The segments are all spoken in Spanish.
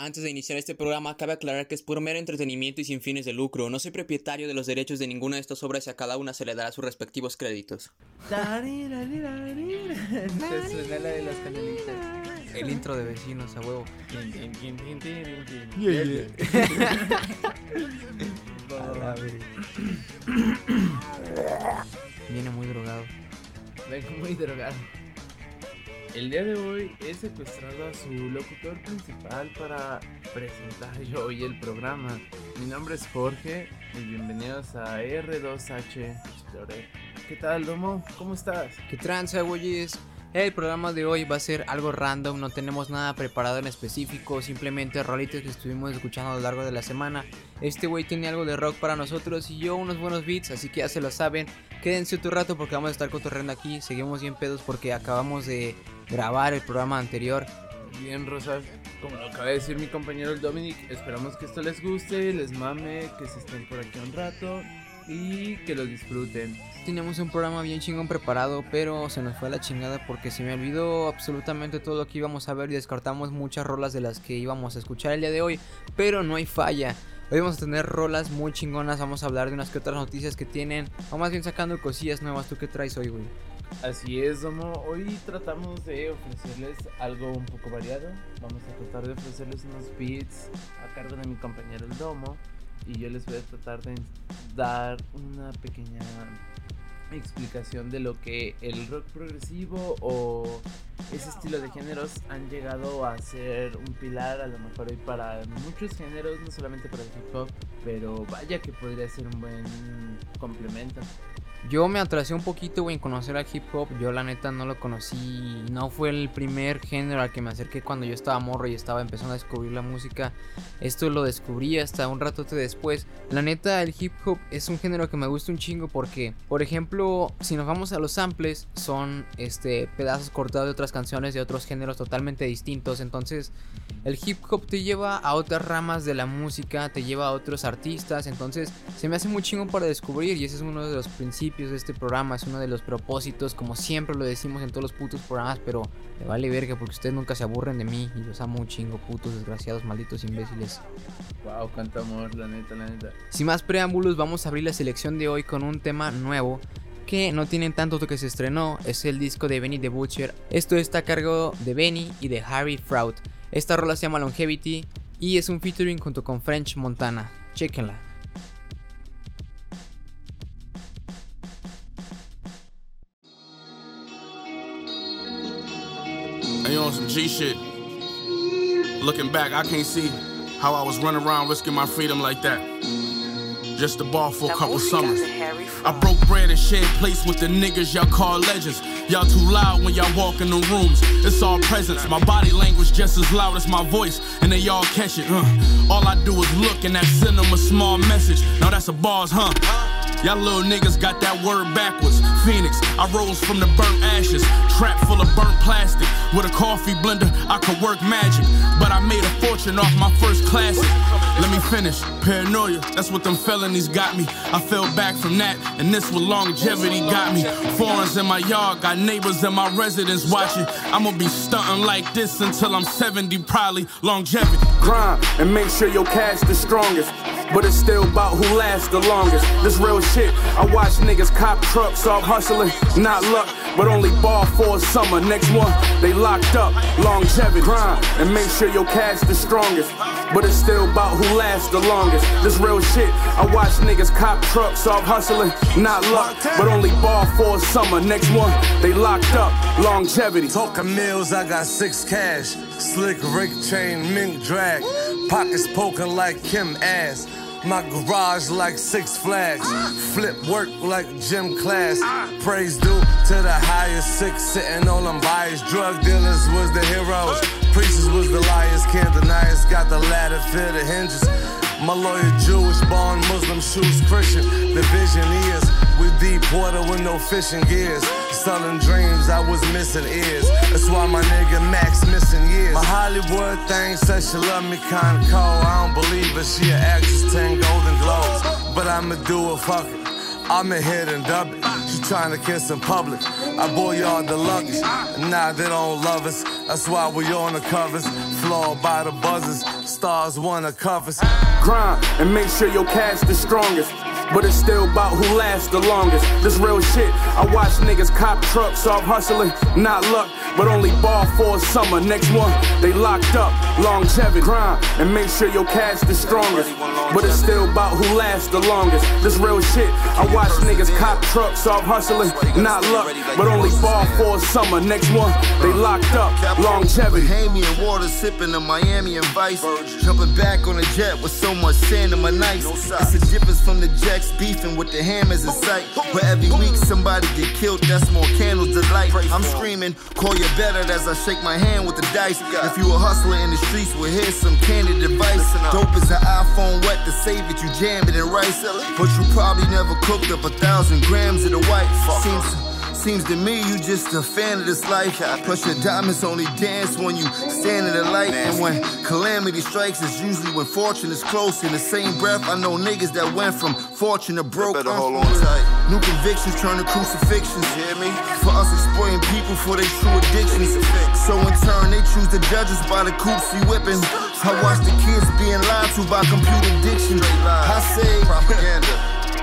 Antes de iniciar este programa, cabe aclarar que es por mero entretenimiento y sin fines de lucro. No soy propietario de los derechos de ninguna de estas obras y a cada una se le dará sus respectivos créditos. El intro de vecinos a huevo. Viene muy drogado. Vengo muy drogado. El día de hoy he secuestrado a su locutor principal para presentar yo hoy el programa. Mi nombre es Jorge y bienvenidos a R2H Explorer. ¿Qué tal, Domo? ¿Cómo estás? ¿Qué tranza, güeyes? El programa de hoy va a ser algo random, no tenemos nada preparado en específico, simplemente rolitos que estuvimos escuchando a lo largo de la semana. Este güey tiene algo de rock para nosotros y yo unos buenos beats, así que ya se lo saben. Quédense otro rato porque vamos a estar cotorreando aquí, seguimos bien pedos porque acabamos de grabar el programa anterior. Bien, Rosa. Como lo acaba de decir mi compañero el Dominic, esperamos que esto les guste, les mame, que se estén por aquí un rato y que lo disfruten. Teníamos un programa bien chingón preparado, pero se nos fue a la chingada porque se me olvidó absolutamente todo lo que íbamos a ver y descartamos muchas rolas de las que íbamos a escuchar el día de hoy, pero no hay falla. Hoy vamos a tener rolas muy chingonas, vamos a hablar de unas que otras noticias que tienen, vamos bien sacando cosillas nuevas. ¿Tú qué traes hoy, güey? Así es, Domo. Hoy tratamos de ofrecerles algo un poco variado. Vamos a tratar de ofrecerles unos beats a cargo de mi compañero el Domo. Y yo les voy a tratar de dar una pequeña explicación de lo que el rock progresivo o ese estilo de géneros han llegado a ser un pilar a lo mejor hoy para muchos géneros, no solamente para el hip hop, pero vaya que podría ser un buen complemento. Yo me atrasé un poquito, güey, en conocer al hip hop. Yo, la neta, no lo conocí. No fue el primer género al que me acerqué cuando yo estaba morro y estaba empezando a descubrir la música. Esto lo descubrí hasta un rato después. La neta, el hip hop es un género que me gusta un chingo porque, por ejemplo, si nos vamos a los samples, son este pedazos cortados de otras canciones de otros géneros totalmente distintos. Entonces, el hip hop te lleva a otras ramas de la música, te lleva a otros artistas. Entonces, se me hace muy chingo para descubrir y ese es uno de los principios de este programa, es uno de los propósitos, como siempre lo decimos en todos los putos programas, pero me vale verga porque ustedes nunca se aburren de mí y los amo un chingo, putos, desgraciados, malditos imbéciles. Wow, cuánto amor, la neta, la neta. Sin más preámbulos, vamos a abrir la selección de hoy con un tema nuevo que no tienen tanto que se estrenó, es el disco de Benny the Butcher. Esto está a cargo de Benny y de Harry Fraud. Esta rola se llama Longevity y es un featuring junto con French Montana. Chequenla. On some G shit. Looking back, I can't see how I was running around risking my freedom like that. Just a ball for a couple summers. I broke bread and shared plates with the niggas y'all call legends. Y'all too loud when y'all walk in the rooms. It's all presence. My body language just as loud as my voice, and they all catch it. Uh. All I do is look and that send them a small message. Now that's a bars, huh? Y'all little niggas got that word backwards. Phoenix, I rose from the burnt ashes. Trap full of burnt plastic. With a coffee blender, I could work magic. But I made a fortune off my first classic. Let me finish. Paranoia, that's what them felonies got me. I fell back from that, and this what longevity got me. Foreigns in my yard, got neighbors in my residence watching. I'ma be stunting like this until I'm 70, probably longevity. Grind and make sure your cash the strongest. But it's still about who lasts the longest. This real shit. I watch niggas cop trucks off hustling. Not luck, but only ball for a summer. Next one, they locked up. Longevity. Grind and make sure your cash the strongest. But it's still about who lasts the longest. This real shit. I watch niggas cop trucks off hustling. Not luck, but only ball for a summer. Next one, they locked up. Longevity. Talking mills, I got six cash. Slick Rick chain, mink drag. Pockets poking like Kim ass. My garage like Six Flags. Flip work like gym class. Praise due to the highest six sitting on them biased. Drug dealers was the heroes. Preachers was the liars. Can't deny us. Got the ladder, fit the hinges. My lawyer Jewish, born Muslim, shoes Christian. The vision is we deep water with no fishing gears. Selling dreams, I was missing ears. That's why my nigga Max missing years. My Hollywood thing says she love me kinda cold. I don't believe it, she an actress, 10 golden globes. But I'ma do it, fuck it. I'ma hit and dub it. She trying to kiss in public. I bought y'all the luggage. Nah, they don't love us. That's why we on the covers. applaud by the buzzers. Stars wanna covers. Grind and make sure your cash the strongest. But it's still about who lasts the longest. This real shit. I watch niggas cop trucks off hustling, not luck, but only ball for summer. Next one, they locked up. Longevity, grind and make sure your cash the strongest. But it's still about who lasts the longest. This real shit. I watch niggas cop trucks off hustling, not luck, but only ball for summer. Next one, they locked up. Longevity. Bahamian water sipping a Miami and Vice. Jumping back on a jet with so much sand in my nights. It's a difference from the jacks beefing with the hammers in sight. Where every week somebody get killed, that's more candles to light. I'm screaming, call you better as I shake my hand with the dice. If you a hustler in the streets, well here's some candid advice. Dope is an iPhone wet to save it, you jam it in rice. But you probably never cooked up a thousand grams of the white. Seems Seems to me you just a fan of this life. Plus your diamonds only dance when you stand in the light. And when calamity strikes, it's usually when fortune is close. In the same breath, I know niggas that went from fortune to broke. Better Uh, hold on tight. New convictions turn to crucifixions. You hear me? For us exploiting people for their true addictions. So in turn, they choose the judges by the coops we whipping. I watch the kids being lied to by computer addiction. I say Propaganda.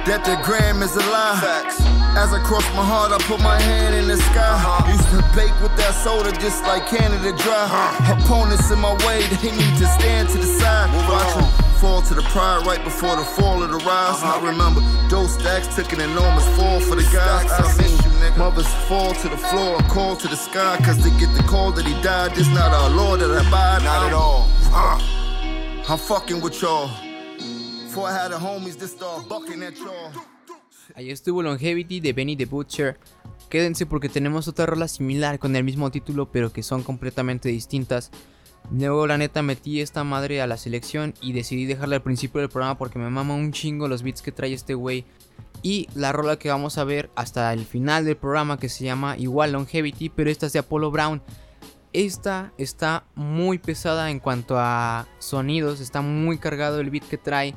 that the gram is a lie. Facts. As I cross my heart, I put my hand in the sky. Used to bake with that soda just like Canada Dry. Opponents in my way, they need to stand to the side. Watch 'em fall to the pride right before the fall of the rise. I remember those stacks took an enormous fall for the guys. I miss seen you, nigga. mothers fall to the floor and call to the sky. Cause they get the call that he died. This not our Lord that I abide. Not at all. I'm fucking with y'all. Before I had the homies, this start bucking at y'all. Ahí estuvo Longevity de Benny the Butcher. Quédense porque tenemos otra rola similar con el mismo título pero que son completamente distintas. Luego la neta metí esta madre a la selección y decidí dejarla al principio del programa porque me mama un chingo los beats que trae este güey. Y la rola que vamos a ver hasta el final del programa que se llama igual Longevity pero esta es de Apollo Brown. Esta está muy pesada en cuanto a sonidos, está muy cargado el beat que trae.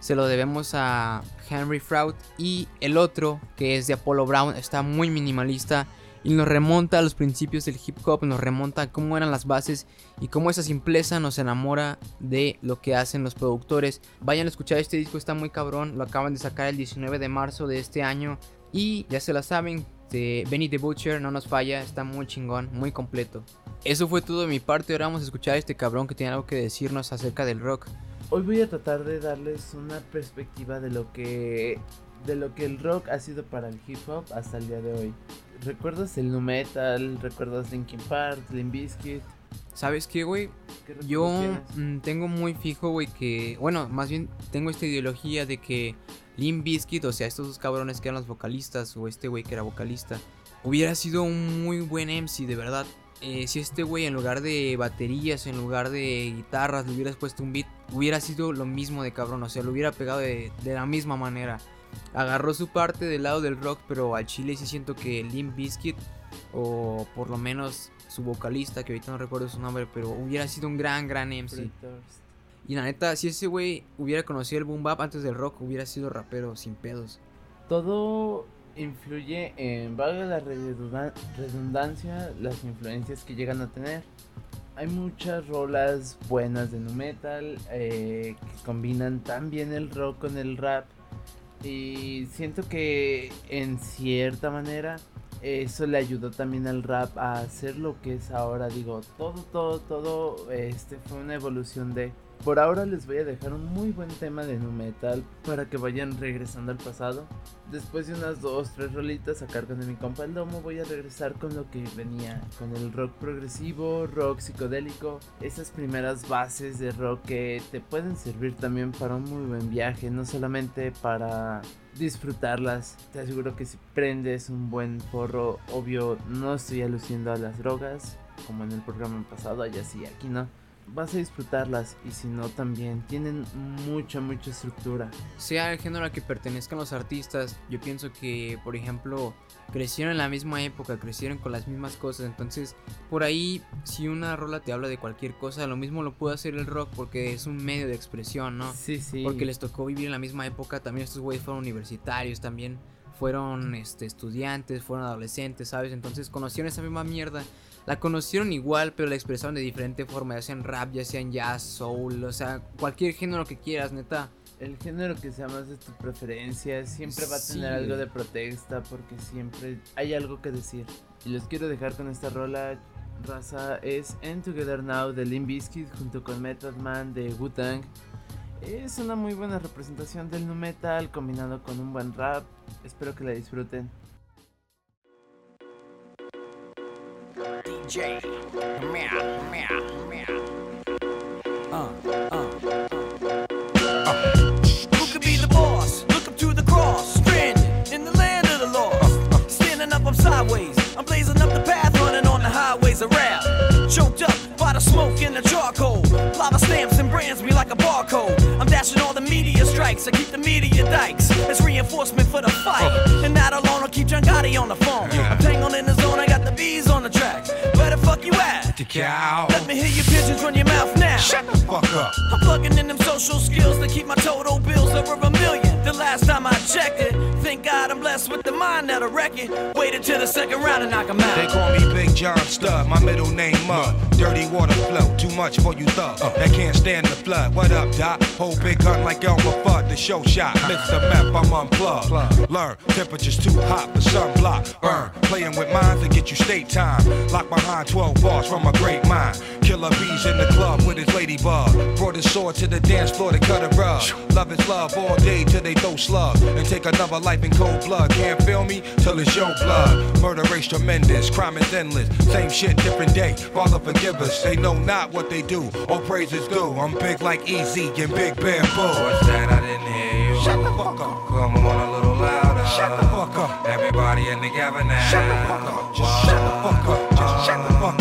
Se lo debemos a Henry Fraud. Y el otro, que es de Apollo Brown, está muy minimalista y nos remonta a los principios del hip hop, nos remonta a cómo eran las bases y cómo esa simpleza nos enamora de lo que hacen los productores. Vayan a escuchar este disco, está muy cabrón, lo acaban de sacar el 19 de marzo de este año y ya se la saben, de Benny the Butcher no nos falla, está muy chingón, muy completo. Eso fue todo de mi parte, ahora vamos a escuchar a este cabrón que tiene algo que decirnos acerca del rock. Hoy voy a tratar de darles una perspectiva de lo que de lo que el rock ha sido para el hip hop hasta el día de hoy. ¿Recuerdas el nu metal? ¿Recuerdas Linkin Park, Limp Bizkit? ¿Sabes qué, güey? ¿Qué recuerdos Yo tienes? mm, tengo muy fijo, güey, que. Bueno, más bien tengo esta ideología de que Limp Bizkit, o sea, estos dos cabrones que eran los vocalistas, o este güey que era vocalista, hubiera sido un muy buen MC, de verdad. Eh, si este güey en lugar de baterías, en lugar de guitarras, le hubieras puesto un beat, hubiera sido lo mismo de cabrón, o sea, lo hubiera pegado de, de la misma manera. Agarró su parte del lado del rock, pero al chile sí siento que Limp Bizkit, o por lo menos su vocalista, que ahorita no recuerdo su nombre, pero hubiera sido un gran, gran MC. Y la neta, si ese güey hubiera conocido el boom bap antes del rock, hubiera sido rapero sin pedos. Todo influye en, valga la redundan- redundancia, las influencias que llegan a tener. Hay muchas rolas buenas de nu metal eh, que combinan tan bien el rock con el rap. Y siento que en cierta manera eso le ayudó también al rap a hacer lo que es ahora. Digo, todo, todo, todo este fue una evolución de. Por ahora les voy a dejar un muy buen tema de nu metal para que vayan regresando al pasado. Después de unas dos, tres rolitas a cargo de mi compa el domo, voy a regresar con lo que venía, con el rock progresivo, rock psicodélico, esas primeras bases de rock que te pueden servir también para un muy buen viaje, no solamente para disfrutarlas. Te aseguro que si prendes un buen porro, obvio, no estoy aluciendo a las drogas, como en el programa pasado, allá sí, aquí no. Vas a disfrutarlas y si no también tienen mucha mucha estructura. Sea el género al que pertenezcan los artistas, yo pienso que, por ejemplo, crecieron en la misma época, crecieron con las mismas cosas. Entonces, por ahí, si una rola te habla de cualquier cosa, lo mismo lo puede hacer el rock porque es un medio de expresión, ¿no? Sí, sí. Porque les tocó vivir en la misma época. También estos güeyes fueron universitarios, también fueron este, estudiantes, fueron adolescentes, ¿sabes? Entonces conocieron esa misma mierda. La conocieron igual, pero la expresaron de diferente forma, ya sean rap, ya sean jazz, soul, o sea, cualquier género que quieras, neta. El género que sea más de tu preferencia siempre va a tener Sí. algo de protesta porque siempre hay algo que decir. Y los quiero dejar con esta rola, raza, es End Together Now de Limp Bizkit junto con Method Man de Wu-Tang. Es una muy buena representación del nu metal combinado con un buen rap. Espero que la disfruten. DJ. Meow, meow, meow. Uh, uh. Who could be the boss? Look up to the cross, stranded in the land of the lost. Standing up, I'm sideways. I'm blazing up the path, running on the highways of rap. Choked up by the smoke and the charcoal. Lava stamps and brands me like a barcode. I'm dashing all the media strikes. I keep the media dikes. It's reinforcement for the fight. And not alone, I'll keep John Gotti on the phone. I'm tangled in the zone, I fuck you at? The cow. Let me hear your pigeons run your mouth now. Shut the fuck up. I'm plugging in them social skills to keep my total bills over a million. The last time I checked it, thank God I'm blessed with the mind that'll wreck it. Waited till the second round and knock They out. They call me Big John Stud, my middle name Mud. Dirty water flow, too much for you thugs. Uh, that can't stand the flood. What up, Doc? Hold big gun like Elmer Fudd, the show shot. the map I'm unplugged. Learn, temperature's too hot for sunblock. Burn, playing with minds to get you state time. Lock behind 12 bars from a great mind. Killer bees in the club with his ladybug. Brought his sword to the dance floor to cut a rug. Love is love all day till they throw slugs. And take another life in cold blood. Can't feel me till it's your blood. Murder race tremendous, crime is endless. Same shit, different day. Father forgive us. They know not what they do. All praises due. I'm big like Easy and Big Bamboo. What's that? I didn't hear you. Shut the fuck up. Come on a little louder. Shut the fuck up. Everybody in the together now. Shut the fuck up. Just shut the fuck up. Just shut the fuck up.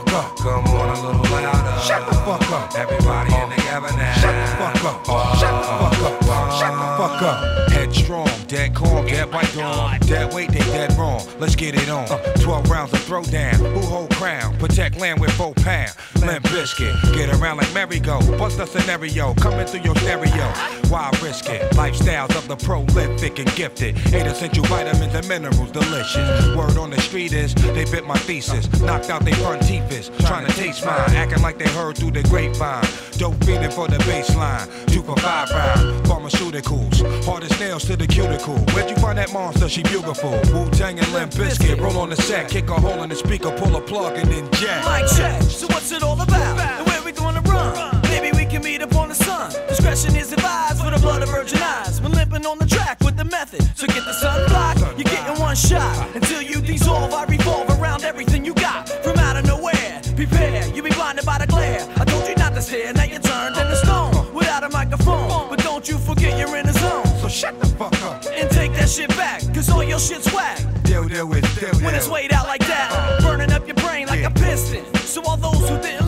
Fuck up. Come on a little louder. Shut the fuck up. Everybody in together now. Shut the fuck up. Shut the fuck up. Shut the fuck up. Headstrong, dead calm, dead white oh dawn. Dead weight, they dead wrong. Let's get it on. Uh. 12 rounds of throwdown. Who hold crown? Protect land with four pound. Limp biscuit. Get around like merry-go. Bust a scenario. Coming through your stereo. Why risk it? Lifestyles of the prolific and gifted. Eight essential vitamins and minerals. Delicious. Word on the street is they bit my thesis. Knocked out they front teeth is. Trying to taste mine. Acting like they heard through the grapevine. Dope feeling for the baseline. Two for five round. Pharmaceuticals. Hard as nails to the cuticle. Where'd you find that monster? She beautiful. Wu Tang and Limp Biscuit. Roll on the set. Kick a hole in the speaker. Pull a plug and then jack. Mic check. So what's it all about? And where we gonna run? Maybe we can meet up on the sun. Discretion is advised for the blood of virgin eyes. We're limping on the track with the method. So get the sun block. You're getting one shot. Until you dissolve, I revolve around everything you got. From out. Prepare. You'll be blinded by the glare. I told you not to stare. Now you're turned into stone. Without a microphone. But don't you forget you're in the zone. So shut the fuck up. And take that shit back. Cause all your shit's whack. Deal, deal with, deal, deal. When it's weighed out like that, burning up your brain like a piston. So all those who didn't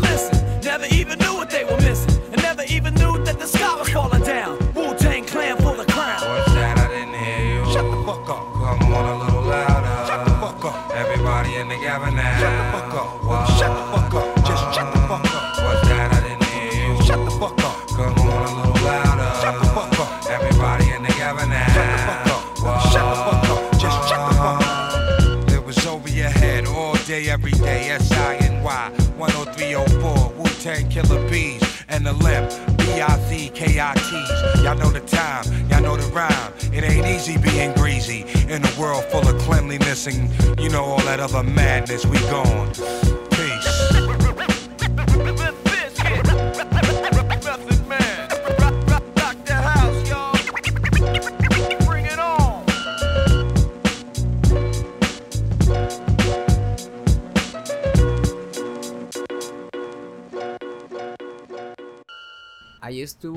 and you know all that other madness. We gone.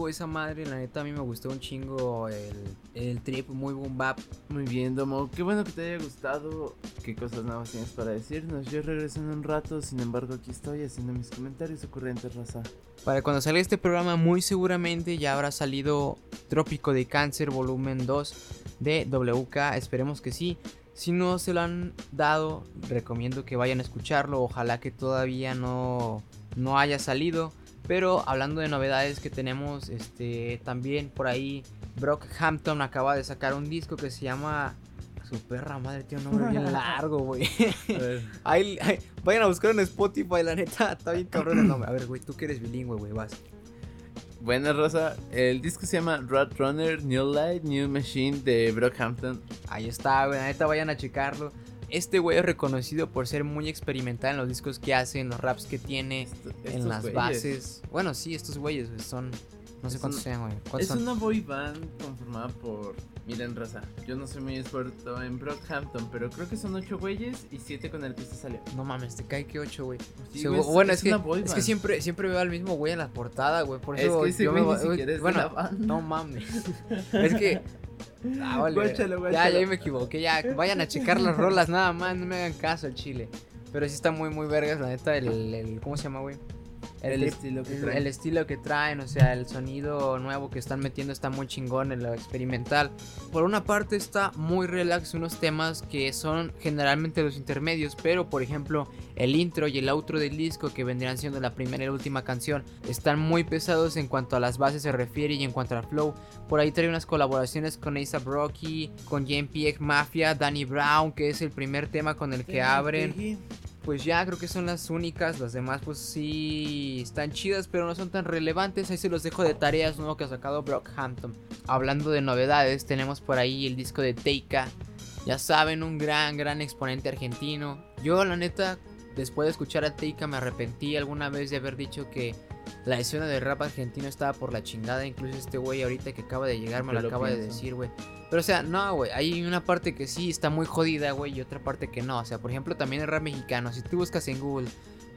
Esa madre, la neta a mí me gustó un chingo el, el trip, muy boom bap. Muy bien, Domo. Qué bueno que te haya gustado. ¿Qué cosas nuevas tienes para decirnos? Yo regreso en un rato, sin embargo, aquí estoy haciendo mis comentarios ocurrentes, raza. Para cuando salga este programa, muy seguramente ya habrá salido Trópico de Cáncer volumen 2 de WK. Esperemos que sí. Si no se lo han dado, recomiendo que vayan a escucharlo. Ojalá que todavía no, no haya salido. Pero hablando de novedades que tenemos, este también por ahí Brockhampton acaba de sacar un disco que se llama Su perra madre tiene un nombre bien largo, güey. Ahí, ahí- vayan a buscar en Spotify, la neta. Está bien cabrón el nombre. A ver, güey, tú que eres bilingüe, güey, vas. Buena Rosa, el disco se llama Rat Runner New Light New Machine de Brockhampton. Ahí está, güey. La neta, vayan a checarlo. Este güey es reconocido por ser muy experimental en los discos que hace, en los raps que tiene, en las güeyes. bases. Bueno, sí, estos güeyes güey, son. No sé Es cuántos un- sean, güey. ¿Cuántos Es son? una boy band conformada por. Miren, Rosa, yo no soy muy experto en Brockhampton, pero creo que son ocho güeyes y siete con el que se salió. No mames, te cae que 8, güey. Sí, güey, bu- bueno, es es, que, es que siempre, siempre veo al mismo güey en la portada, güey. Por Es eso que yo me güey bueno, no mames. es que. Ah, vale. Guáchalo, Ya, guáchalo. ya me equivoqué. Ya, vayan a checar las rolas nada más. No me hagan caso al chile. Pero sí está muy, muy vergas, la neta. El, el- ¿Cómo se llama, güey? El trip- estilo que el- traen. el estilo que traen, o sea, el sonido nuevo que están metiendo está muy chingón en lo experimental. Por una parte está muy relax unos temas que son generalmente los intermedios, pero por ejemplo el intro y el outro del disco que vendrían siendo la primera y la última canción están muy pesados en cuanto a las bases se refiere y en cuanto al flow. Por ahí trae unas colaboraciones con A$AP Rocky, con JPX Mafia, Danny Brown, que es el primer tema con el que abren pues ya creo que son las únicas. Las demás, pues sí están chidas, pero no son tan relevantes. Ahí se los dejo de tareas nuevo que ha sacado Brockhampton. Hablando de novedades, tenemos por ahí el disco de Teika. Ya saben, un gran, gran exponente argentino. Yo, la neta, después de escuchar a Teika, me arrepentí alguna vez de haber dicho que la escena de rap argentino estaba por la chingada. Incluso este güey, ahorita que acaba de llegar, me lo lo acaba de decir, güey. Pero o sea, no, güey, hay una parte que sí está muy jodida, güey, y otra parte que no. O sea, por ejemplo, también el rap mexicano. Si tú buscas en Google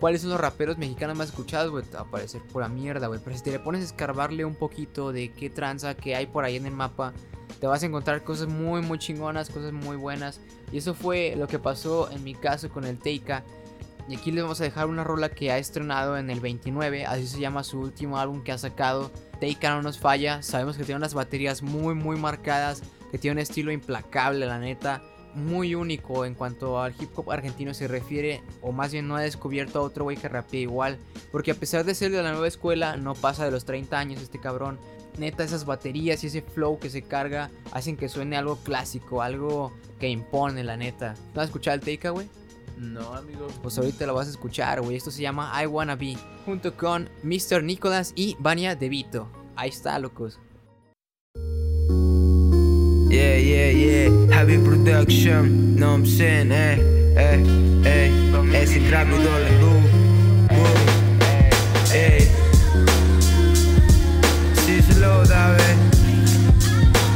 cuáles son los raperos mexicanos más escuchados, güey, te va a aparecer pura mierda, güey. Pero si te le pones a escarbarle un poquito de qué tranza que hay por ahí en el mapa, te vas a encontrar cosas muy, muy chingonas, cosas muy buenas. Y eso fue lo que pasó en mi caso con el Teika. Y aquí les vamos a dejar una rola que ha estrenado en el 29, así se llama su último álbum que ha sacado. Teika no nos falla, sabemos que tiene unas baterías muy muy marcadas, que tiene un estilo implacable, la neta, muy único en cuanto al hip hop argentino se refiere, o más bien no ha descubierto otro güey que rapea igual, porque a pesar de ser de la nueva escuela, no pasa de los 30 años este cabrón. Neta, esas baterías y ese flow que se carga hacen que suene algo clásico, algo que impone, la neta. ¿No has escuchado el Teika, güey? No, amigo. Pues ahorita lo vas a escuchar, güey. Esto se llama I Wanna Be. Junto con Mr. Nicholas y Vania De Vito. Ahí está, locos. Yeah, yeah, yeah. Heavy production. What I'm saying? Eh, eh, eh. Es el Drago doble U. Uh, eh. Sí, se lo da, ve.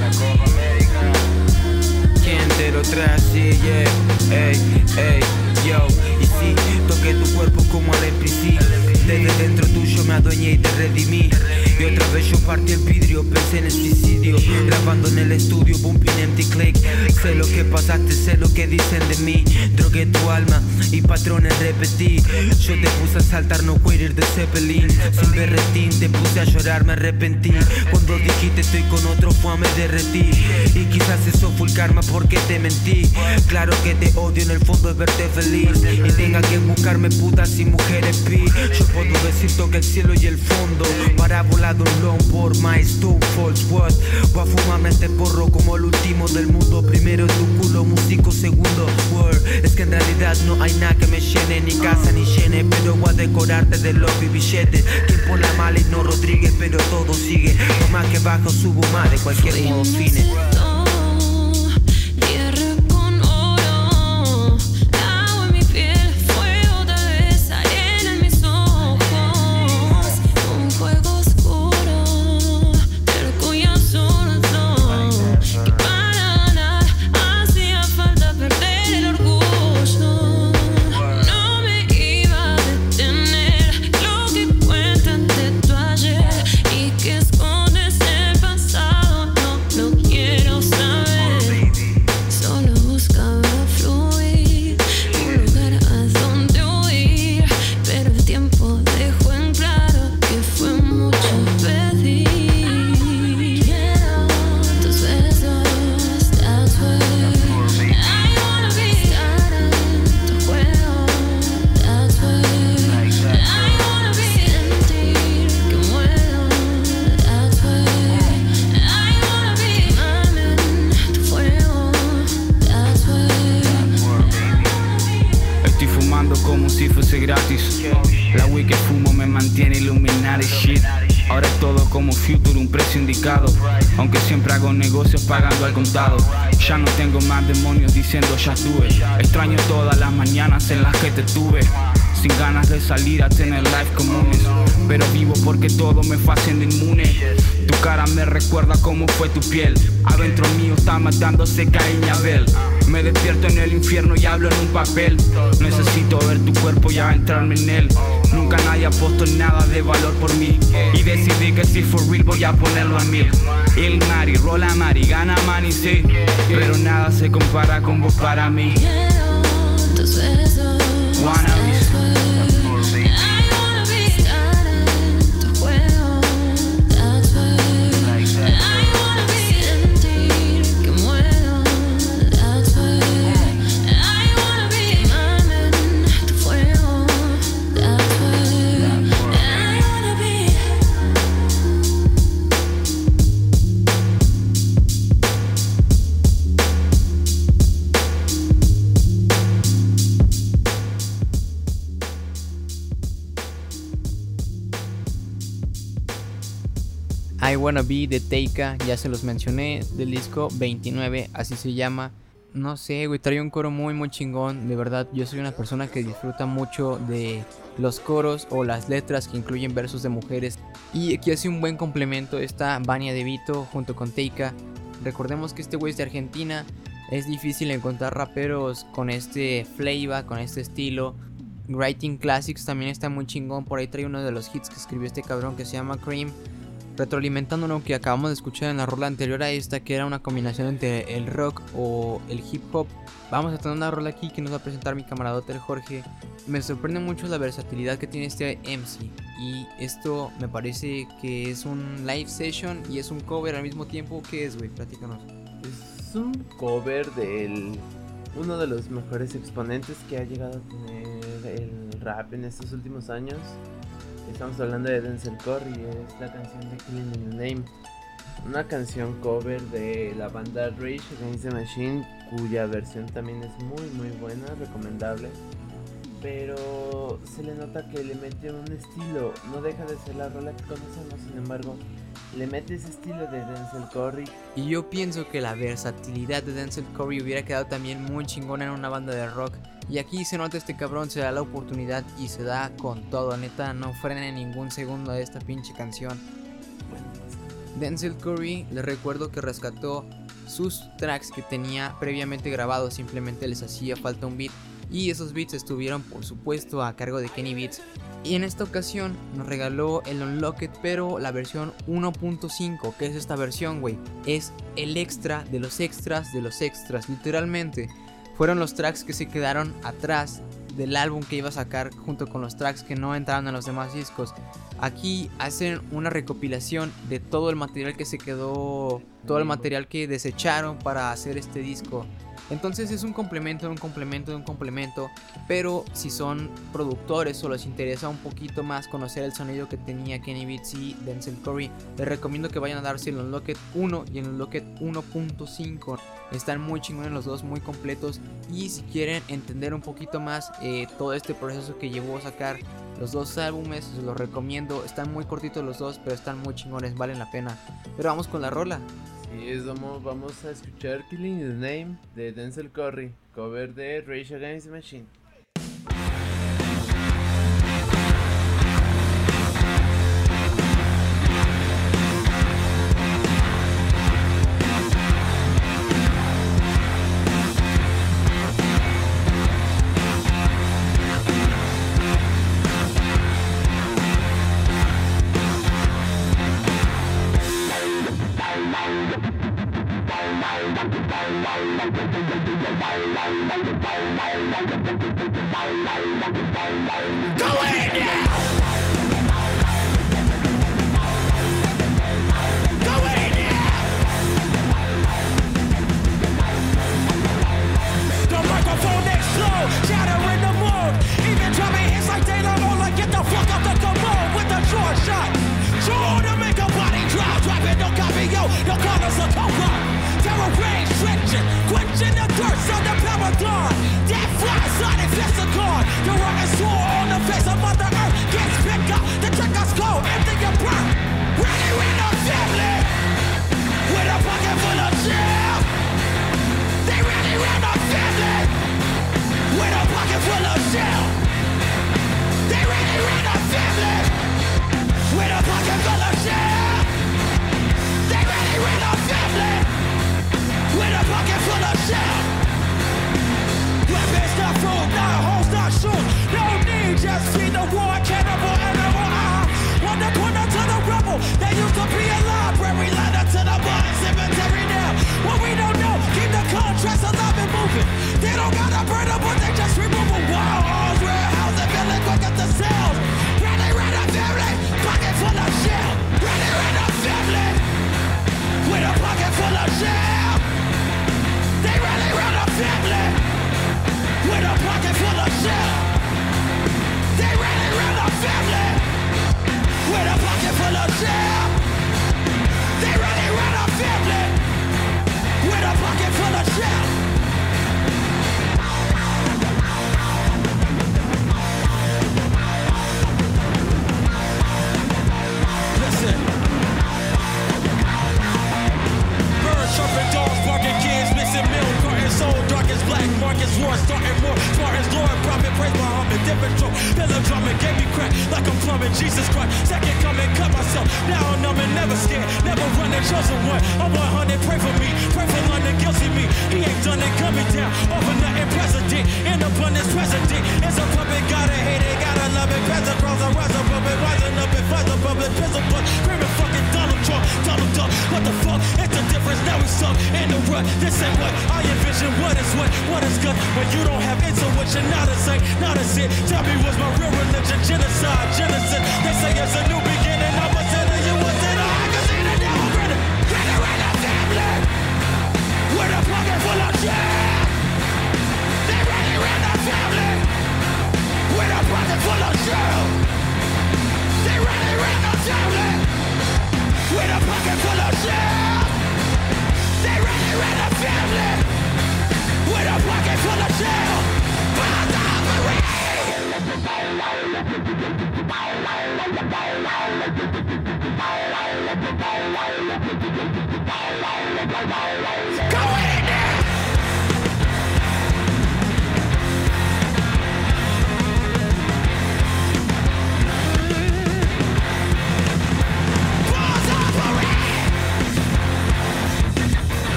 La Copa América. ¿Quién te lo trae así? Yeah, ey, ey, Y sí, toqué tu cuerpo como al NPC. Desde dentro tuyo me adueñé y te redimí. Y otra vez yo partí el vidrio, pensé en el suicidio. Grabando en el estudio, bumping empty click. Sé lo que pasaste, sé lo que dicen de mí. Drogué tu alma y patrones repetí. Yo te puse a saltar, no ir de Zeppelin. Sin berretín, te puse a llorar, me arrepentí. Cuando dijiste estoy con otro, fue me derretí. Y quizás eso fue el karma porque te mentí. Claro que te odio, en el fondo es verte feliz. Y tenga que buscarme putas y mujeres pi. Yo puedo decir toque el cielo y el fondo. Para volado un long por stone false what. Voy a fumarme este porro como el último del mundo. Primero tu culo, músico, segundo word. Es que en realidad no hay nada que me llene, ni casa ni llene. Pero voy a decorarte de los billetes. Pone la mala y no Rodríguez, pero todo sigue. Por más que bajo, subo más de cualquier modo fine. Extraño todas las mañanas en las que te tuve. Sin ganas de salir a tener life comunes. Pero vivo porque todo me haciendo inmune. Tu cara me recuerda cómo fue tu piel. Adentro mío está matándose Caín y Abel. Me despierto en el infierno y hablo en un papel. Necesito ver tu cuerpo y adentrarme en él. Nunca nadie ha puesto nada de valor por mí. Y decidí que si for real voy a ponerlo a mil. El Mari, rola Mari, gana Mani, sí. Pero nada se compara con vos para mí. Tus besos. Wanna Be de Teika, ya se los mencioné, del disco 29, así se llama. No sé, güey, trae un coro muy, muy chingón. De verdad, yo soy una persona que disfruta mucho de los coros o las letras que incluyen versos de mujeres. Y aquí hace un buen complemento esta Vania de Vito junto con Teika. Recordemos que este güey es de Argentina. Es difícil encontrar raperos con este flavor, con este estilo. Writing Classics también está muy chingón. Por ahí trae uno de los hits que escribió este cabrón que se llama Cream. Retroalimentando lo que acabamos de escuchar en la rola anterior a esta, que era una combinación entre el rock o el hip hop. Vamos a tener una rola aquí que nos va a presentar mi camaradote el Jorge. Me sorprende mucho la versatilidad que tiene este MC. Y esto me parece que es un live session y es un cover al mismo tiempo. ¿Qué es, güey? Platícanos. Es un cover del uno de los mejores exponentes que ha llegado a tener el rap en estos últimos años. Estamos hablando de Denzel Curry, es la canción de Killing in the Name. Una canción cover de la banda Rage Against the Machine, cuya versión también es muy muy buena, recomendable. Pero se le nota que le mete un estilo, no deja de ser la rola que conocemos, sin embargo, le mete ese estilo de Denzel Curry Y yo pienso que la versatilidad de Denzel Curry hubiera quedado también muy chingona en una banda de rock. Y aquí se nota este cabrón, se da la oportunidad y se da con todo. Neta, no frene ningún segundo de esta pinche canción. Denzel Curry, les recuerdo que rescató sus tracks que tenía previamente grabados, simplemente les hacía falta un beat. Y esos beats estuvieron, por supuesto, a cargo de Kenny Beats. Y en esta ocasión nos regaló el Unlocked, pero la versión 1.5. ¿Qué es esta versión, güey? Es el extra de los extras de los extras, literalmente. Fueron los tracks que se quedaron atrás del álbum que iba a sacar junto con los tracks que no entraron en los demás discos. Aquí hacen una recopilación de todo el material que se quedó, todo el material que desecharon para hacer este disco. Entonces es un complemento de un complemento de un complemento. Pero si son productores o les interesa un poquito más conocer el sonido que tenía Kenny Beats y Denzel Curry, les recomiendo que vayan a darse el Unlocked 1 y el Unlocked 1.5. Están muy chingones los dos, muy completos. Y si quieren entender un poquito más eh, todo este proceso que llevó a sacar los dos álbumes, los recomiendo. Están muy cortitos los dos, pero están muy chingones, valen la pena. Pero vamos con la rola. Sí, es como vamos a escuchar Killing in the Name de Denzel Curry, cover de Rage Against Machine.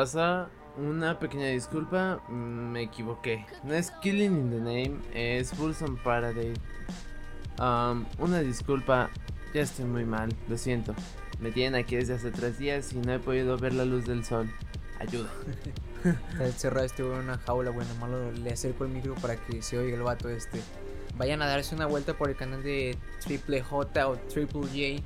Raza, una pequeña disculpa, mm, me equivoqué. No es Killing in the Name, es Bulls Paradise. Um, una disculpa, ya estoy muy mal, lo siento. Me tienen aquí desde hace tres días y no he podido ver la luz del sol. Ayuda. Encerrado estuvo en una jaula, bueno, malo, le acerco el micro para que se oiga el vato este. Vayan a darse una vuelta por el canal de Triple J o Triple J.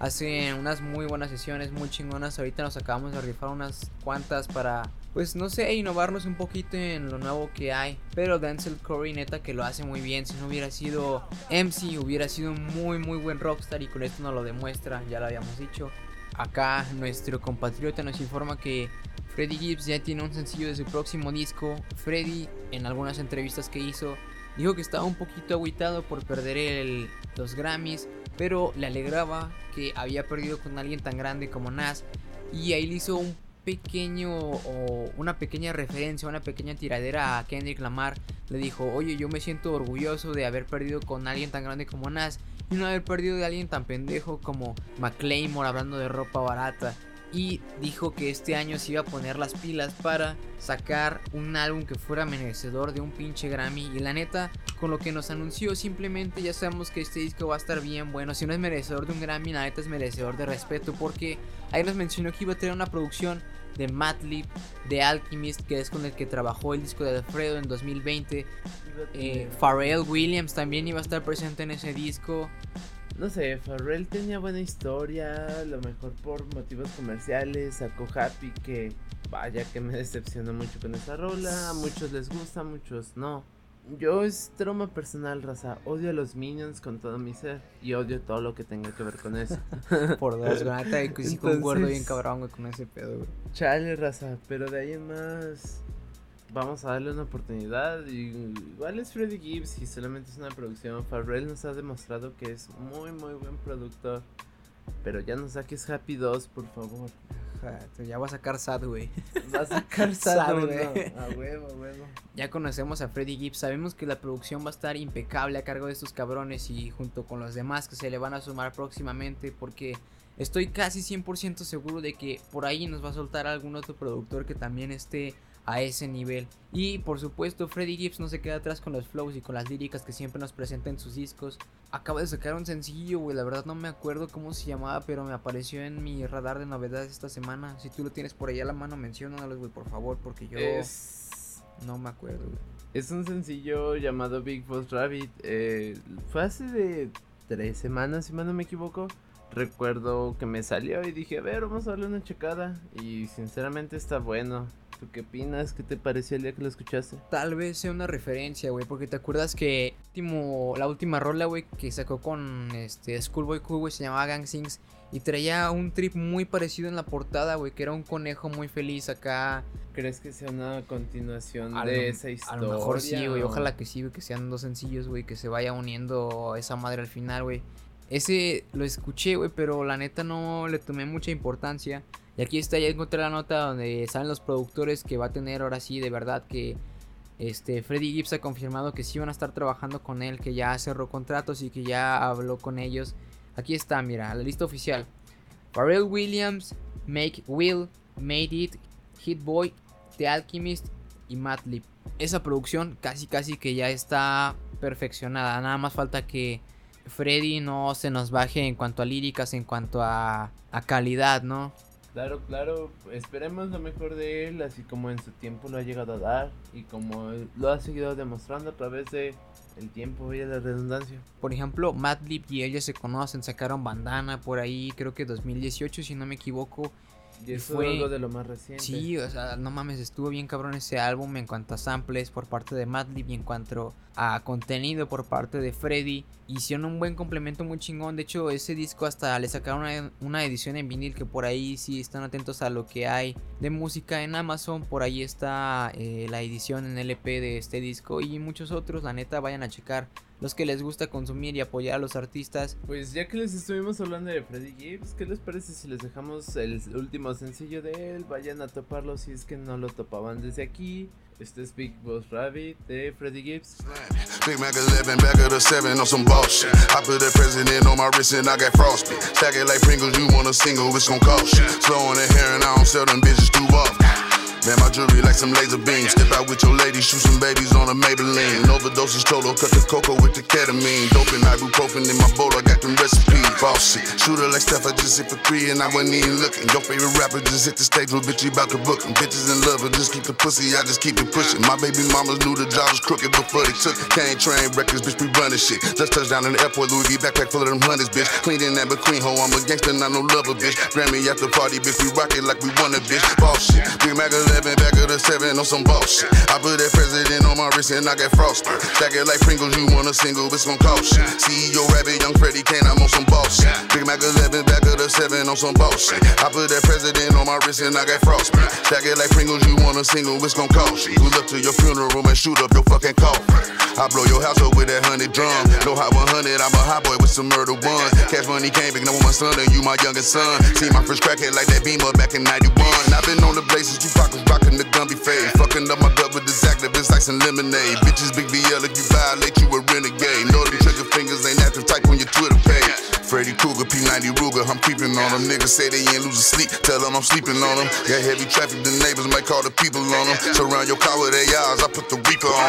Hacen unas muy buenas sesiones, muy chingonas. Ahorita nos acabamos de rifar unas cuantas para, pues no sé, innovarnos un poquito en lo nuevo que hay. Pero Denzel Curry, neta, que lo hace muy bien. Si no hubiera sido MC, hubiera sido muy, muy buen rockstar. Y con esto nos lo demuestra, ya lo habíamos dicho. Acá nuestro compatriota nos informa que Freddie Gibbs ya tiene un sencillo de su próximo disco. Freddie, en algunas entrevistas que hizo, dijo que estaba un poquito agüitado por perder los Grammys, pero le alegraba que había perdido con alguien tan grande como Nas. Y ahí le hizo un pequeño o una pequeña referencia, una pequeña tiradera a Kendrick Lamar. Le dijo, oye, yo me siento orgulloso de haber perdido con alguien tan grande como Nas y no haber perdido de alguien tan pendejo como McClaymore hablando de ropa barata. Y dijo que este año se iba a poner las pilas para sacar un álbum que fuera merecedor de un pinche Grammy. Y la neta, con lo que nos anunció, simplemente ya sabemos que este disco va a estar bien bueno. Si no es merecedor de un Grammy, la neta es merecedor de respeto. Porque ahí nos mencionó que iba a tener una producción de Madlib, de Alchemist, que es con el que trabajó el disco de Alfredo en 2020. Eh, Pharrell Williams también iba a estar presente en ese disco. No sé, Farrell tenía buena historia, a lo mejor por motivos comerciales, sacó Happy que vaya que me decepcionó mucho con esa rola, a muchos les gusta, a muchos no. Yo es trauma personal, raza. Odio a los minions con todo mi ser. Y odio todo lo que tenga que ver con eso. Por dos, güey. Neta, sí concuerdo bien cabrón, güey, con ese pedo, güey. Chale, raza. Pero de ahí en más. Vamos a darle una oportunidad. Y igual es Freddy Gibbs y solamente es una producción. Farrell nos ha demostrado que es muy, muy buen productor. Pero ya no saques Happy 2, por favor. Ya va a sacar Sad, güey. Va a sacar Sad, güey. A huevo, a huevo. Ya conocemos a Freddy Gibbs, sabemos que la producción va a estar impecable a cargo de estos cabrones y junto con los demás que se le van a sumar próximamente porque estoy casi 100% seguro de que por ahí nos va a soltar algún otro productor que también esté a ese nivel. Y por supuesto Freddy Gibbs no se queda atrás con los flows y con las líricas que siempre nos presenta en sus discos. Acaba de sacar un sencillo, güey, la verdad no me acuerdo cómo se llamaba, pero me apareció en mi radar de novedades esta semana. Si tú lo tienes por ahí a la mano, menciónalos, güey, por favor, porque yo Es. no me acuerdo, güey. Es un sencillo llamado Big Boss Rabbit. eh, fue hace de tres semanas, si mal no me equivoco. Recuerdo que me salió y dije, a ver, vamos a darle una checada. Y sinceramente está bueno. ¿Tú qué opinas? ¿Qué te pareció el día que lo escuchaste? Tal vez sea una referencia, güey, porque te acuerdas que último, la última rola, güey, que sacó con este Schoolboy Q, güey, se llamaba Gang Sings y traía un trip muy parecido en la portada, güey, que era un conejo muy feliz acá. ¿Crees que sea una continuación A de lo- esa A historia? lo mejor sí, güey, ojalá que sí, güey, que sean dos sencillos, güey, que se vaya uniendo esa madre al final, güey. Ese lo escuché, güey, pero la neta no le tomé mucha importancia. Y aquí está, ya encontré la nota donde salen los productores que va a tener ahora sí, de verdad que este Freddy Gibbs ha confirmado que sí van a estar trabajando con él, que ya cerró contratos y que ya habló con ellos. Aquí está, mira, la lista oficial. Pharrell Williams, Make Will, Made It, Hit Boy, The Alchemist y Madlib. Esa producción casi casi que ya está perfeccionada. Nada más falta que Freddy no se nos baje en cuanto a líricas, en cuanto a, a calidad, ¿no? Claro, claro, esperemos lo mejor de él, así como en su tiempo lo ha llegado a dar y como lo ha seguido demostrando a través de el tiempo y la redundancia. Por ejemplo, Madlib y ella se conocen, sacaron bandana por ahí, creo que 2018 si no me equivoco. Y eso fue- algo de lo más reciente. Sí, o sea, no mames, estuvo bien cabrón ese álbum en cuanto a samples por parte de Madlib y en cuanto a contenido por parte de Freddy. Hicieron un buen complemento muy chingón. De hecho, ese disco hasta le sacaron una, una edición en vinil que por ahí sí están atentos a lo que hay de música en Amazon. Por ahí está eh, la edición en LP de este disco y muchos otros. La neta, vayan a checar los que les gusta consumir y apoyar a los artistas. Pues ya que les estuvimos hablando de Freddy Gibbs, ¿qué les parece si les dejamos el último sencillo de él? Vayan a toparlo si es que no lo topaban desde aquí. Este es Big Boss Rabbit de Freddy Gibbs. Big Mac 11, back of the 7 on some boss shit. I put the president on my wrist and I got frostbite. Stack it like Pringles, you want a single, it's gon' cost you. Slow on the hair and I don't sell them bitches too often. Man, my jewelry like some laser beams. Step out with your lady, shoot some babies on a Maybelline. Overdoses total, cut the cocoa with the ketamine. Dope ibuprofen in my bowl, I got them recipes. Boss shit. Shooter like Steph, I just hit for three and I wasn't even looking. Your favorite rapper just hit the stage, little bitch, you about to book him. Bitches in love, but just keep the pussy, I just keep it pushing. My baby mamas knew the job was crooked before they took it. Can't train records, bitch, we running shit. Just touched down in the airport, Louis V backpack full of them hundreds, bitch. Clean in that McQueen hoe, I'm a gangster, not no lover, bitch. Grammy after party, bitch, we rock it like we won a bitch. Boss shit. Big Mac 11, back of the 7 on some boss shit. I put that president on my wrist and I got frostbite. Stack it like Pringles, you want a single, it's gon' cost shit. CEO Rabbit, young Freddy Kane, I'm on some boss shit. Big Mac 11, back of the 7 on some boss shit. I put that president on my wrist and I got frostbite. Stack it like Pringles, you want a single, it's gon' cost you. Pull up to your funeral and shoot up your fucking coffin. I blow your house up with that hundred drum. No hot 100, I'm a hot boy with some murder ones. Cash money came big, now with my son and you my youngest son. See my first crackhead like that beamer back in 91. I've been on the blazes, you pockets rocking the Gumby fade. Fucking up my gut with the this activist like some lemonade. Bitches big BL if you violate, you a renegade. Know them trigger fingers ain't active, type on your Twitter page. Freddy Krueger, P90 Ruger, I'm creeping on them. Niggas say they ain't losing sleep, tell them I'm sleeping on them. Got heavy traffic, the neighbors might call the people on them. Surround your car with ARs, I put the Reaper on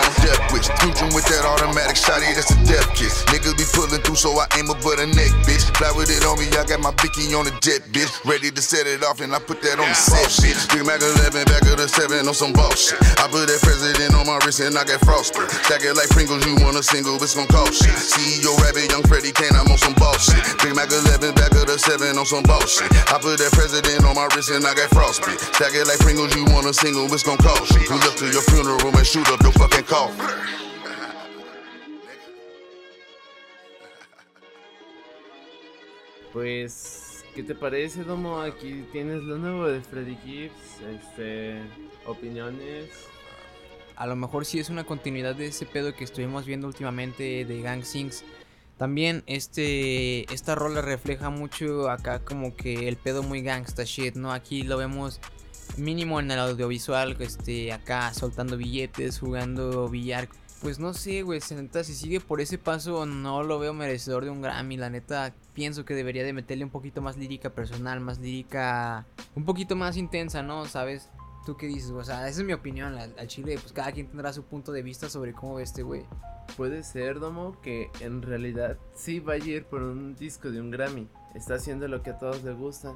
wish, future with that automatic shotty, that's a death kiss. Niggas be pulling through, so I aim up but a neck, bitch. Fly with it on me, I got my Bicky on the jet, bitch. Ready to set it off, and I put that on the set, bitch. Big Mac 11, back of the 7 on some boss shit. I put that president on my wrist, and I got frostbite. Stack it like Pringles, you want a single, it's gon' cost shit. CEO Rabbit, young Freddy Kane, I'm on some boss shit. Big Mac 11, back of the 7 on some boss shit. I put that president on my wrist, and I got frostbite. Stack it like Pringles, you want a single, it's gon' cost shit. Pull up to your funeral and shoot up your fucking coffin. Pues, ¿qué te parece, Domo? Aquí tienes lo nuevo de Freddy Gibbs. Este, opiniones. A lo mejor sí es una continuidad de ese pedo que estuvimos viendo últimamente de Gang Sings. También este esta rola refleja mucho acá como que el pedo muy gangsta shit, ¿no? Aquí lo vemos mínimo en el audiovisual, este acá soltando billetes, jugando billar. Pues no sé, güey, se si sigue por ese paso no lo veo merecedor de un Grammy, la neta pienso que debería de meterle un poquito más lírica personal, más lírica un poquito más intensa, ¿no? ¿Sabes? ¿Tú qué dices? O sea, esa es mi opinión al, chile, pues cada quien tendrá su punto de vista sobre cómo ve este güey. Puede ser, Domo, que en realidad sí vaya a ir por un disco de un Grammy. Está haciendo lo que a todos les gustan.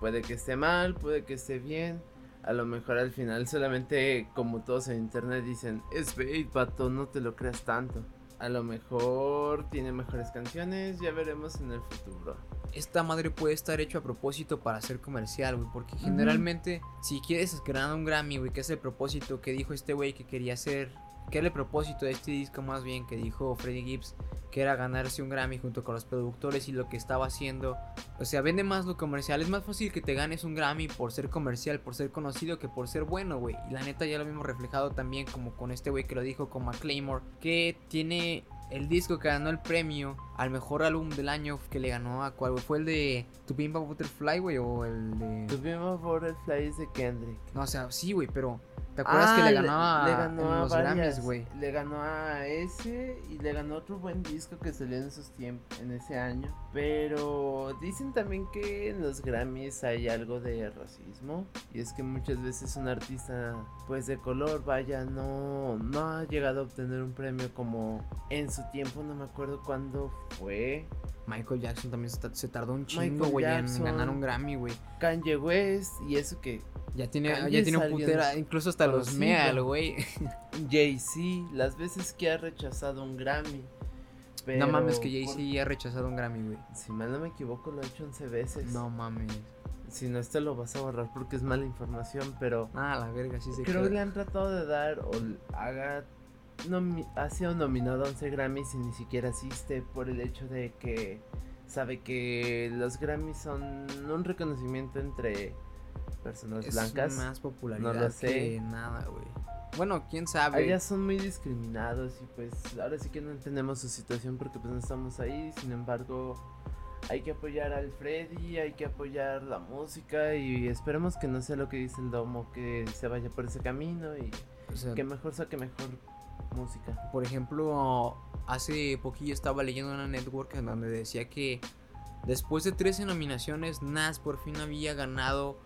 Puede que esté mal, puede que esté bien. A lo mejor al final solamente, como todos en internet dicen, es bait, pato, no te lo creas tanto. A lo mejor tiene mejores canciones, ya veremos en el futuro. esta madre puede estar hecho a propósito para ser comercial, güey. Porque generalmente, si quieres ganar un Grammy, güey, que es el propósito que dijo este güey que quería hacer. Que era el propósito de este disco, más bien, que dijo Freddie Gibbs, que era ganarse un Grammy junto con los productores y lo que estaba haciendo. O sea, vende más lo comercial. Es más fácil que te ganes un Grammy por ser comercial, por ser conocido, que por ser bueno, güey. Y la neta ya lo vimos reflejado también, como con este güey que lo dijo, con McClaymore, que tiene el disco que ganó el premio al mejor álbum del año que le ganó a cuál? ¿Fue el de To Pimp a Butterfly, güey? ¿O el de...? Tu mismo Butterfly es de Kendrick. No, o sea, sí, güey, pero... ¿Te acuerdas que le ganó a, Ah, le ganó a los varias. Grammys, güey? Le ganó a ese y le ganó otro buen disco que salió en esos tiempos, en ese año. Pero dicen también que en los Grammys hay algo de racismo. Y es que muchas veces un artista, pues de color, vaya, no, no ha llegado a obtener un premio como en su tiempo, no me acuerdo cuándo fue. Michael Jackson también se, ta- se tardó un chingo, güey, en ganar un Grammy, güey. Kanye West y eso que Ya tiene, ya tiene un putera, incluso hasta los mea, el güey. Jay-Z, las veces que ha rechazado un Grammy. no mames, pero que Jay-Z por- ya ha rechazado un Grammy, güey. Si mal no me equivoco, lo ha hecho 11 veces. No mames. Si no, esto lo vas a borrar porque es mala información, pero Ah, la verga, sí se creo queda. que le han tratado de dar o haga ha sido nominado a 11 Grammys y ni siquiera asiste por el hecho de que sabe que los Grammys son un reconocimiento entre personas Es blancas. más popularidad no lo sé. que nada, güey. Bueno, quién sabe. Allá son muy discriminados y pues ahora sí que no entendemos su situación porque pues no estamos ahí, sin embargo hay que apoyar al Freddy, hay que apoyar la música y esperemos que no sea lo que dice el domo, que se vaya por ese camino y O sea, que mejor saque mejor música. Por ejemplo, hace poquillo estaba leyendo una network en donde decía que después de 13 nominaciones, Nas por fin había ganado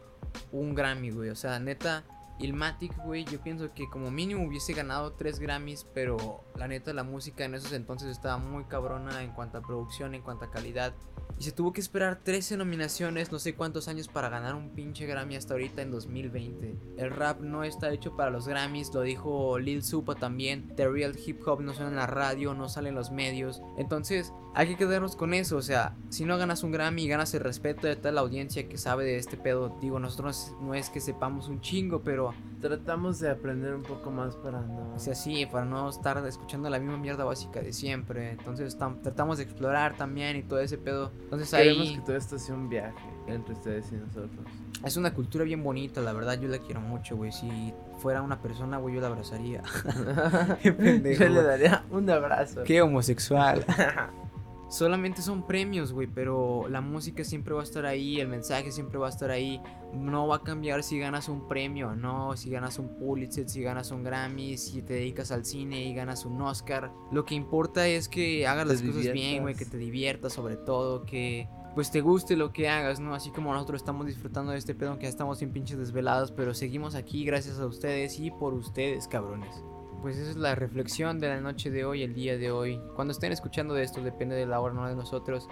un Grammy, güey. O sea, neta, Ilmatic, güey, yo pienso que como mínimo hubiese ganado 3 Grammys, pero la neta, la música en esos entonces estaba muy cabrona en cuanto a producción, en cuanto a calidad. Y se tuvo que esperar 13 nominaciones, no sé cuántos años para ganar un pinche Grammy hasta ahorita en 2020. El rap no está hecho para los Grammys, lo dijo Lil Supa también. The Real Hip Hop no suena en la radio, no sale en los medios. Entonces, hay que quedarnos con eso. O sea, si no ganas un Grammy, ganas el respeto de toda la audiencia que sabe de este pedo. Digo, nosotros no es que sepamos un chingo, pero Tratamos de aprender un poco más para no... o sea, sí, para no estar escuchando la misma mierda básica de siempre. Entonces, tam- tratamos de explorar también y todo ese pedo. Entonces, Queremos ahí que todo esto sea un viaje entre ustedes y nosotros. es una cultura bien bonita, la verdad. Yo la quiero mucho, güey. Si fuera una persona, güey, yo la abrazaría. Qué pendejo, Yo le daría un abrazo. Qué homosexual. Solamente son premios, güey, pero la música siempre va a estar ahí, el mensaje siempre va a estar ahí. No va a cambiar si ganas un premio o no, si ganas un Pulitzer, si ganas un Grammy, si te dedicas al cine y ganas un Oscar. Lo que importa es que hagas Te las cosas bien, güey, que te diviertas sobre todo, que pues te guste lo que hagas, ¿no? Así como nosotros estamos disfrutando de este pedo, que ya estamos bien pinches desvelados, pero seguimos aquí gracias a ustedes y por ustedes, cabrones. Pues esa es la reflexión de la noche de hoy, el día de hoy. Cuando estén escuchando de esto, depende de la hora, no de nosotros.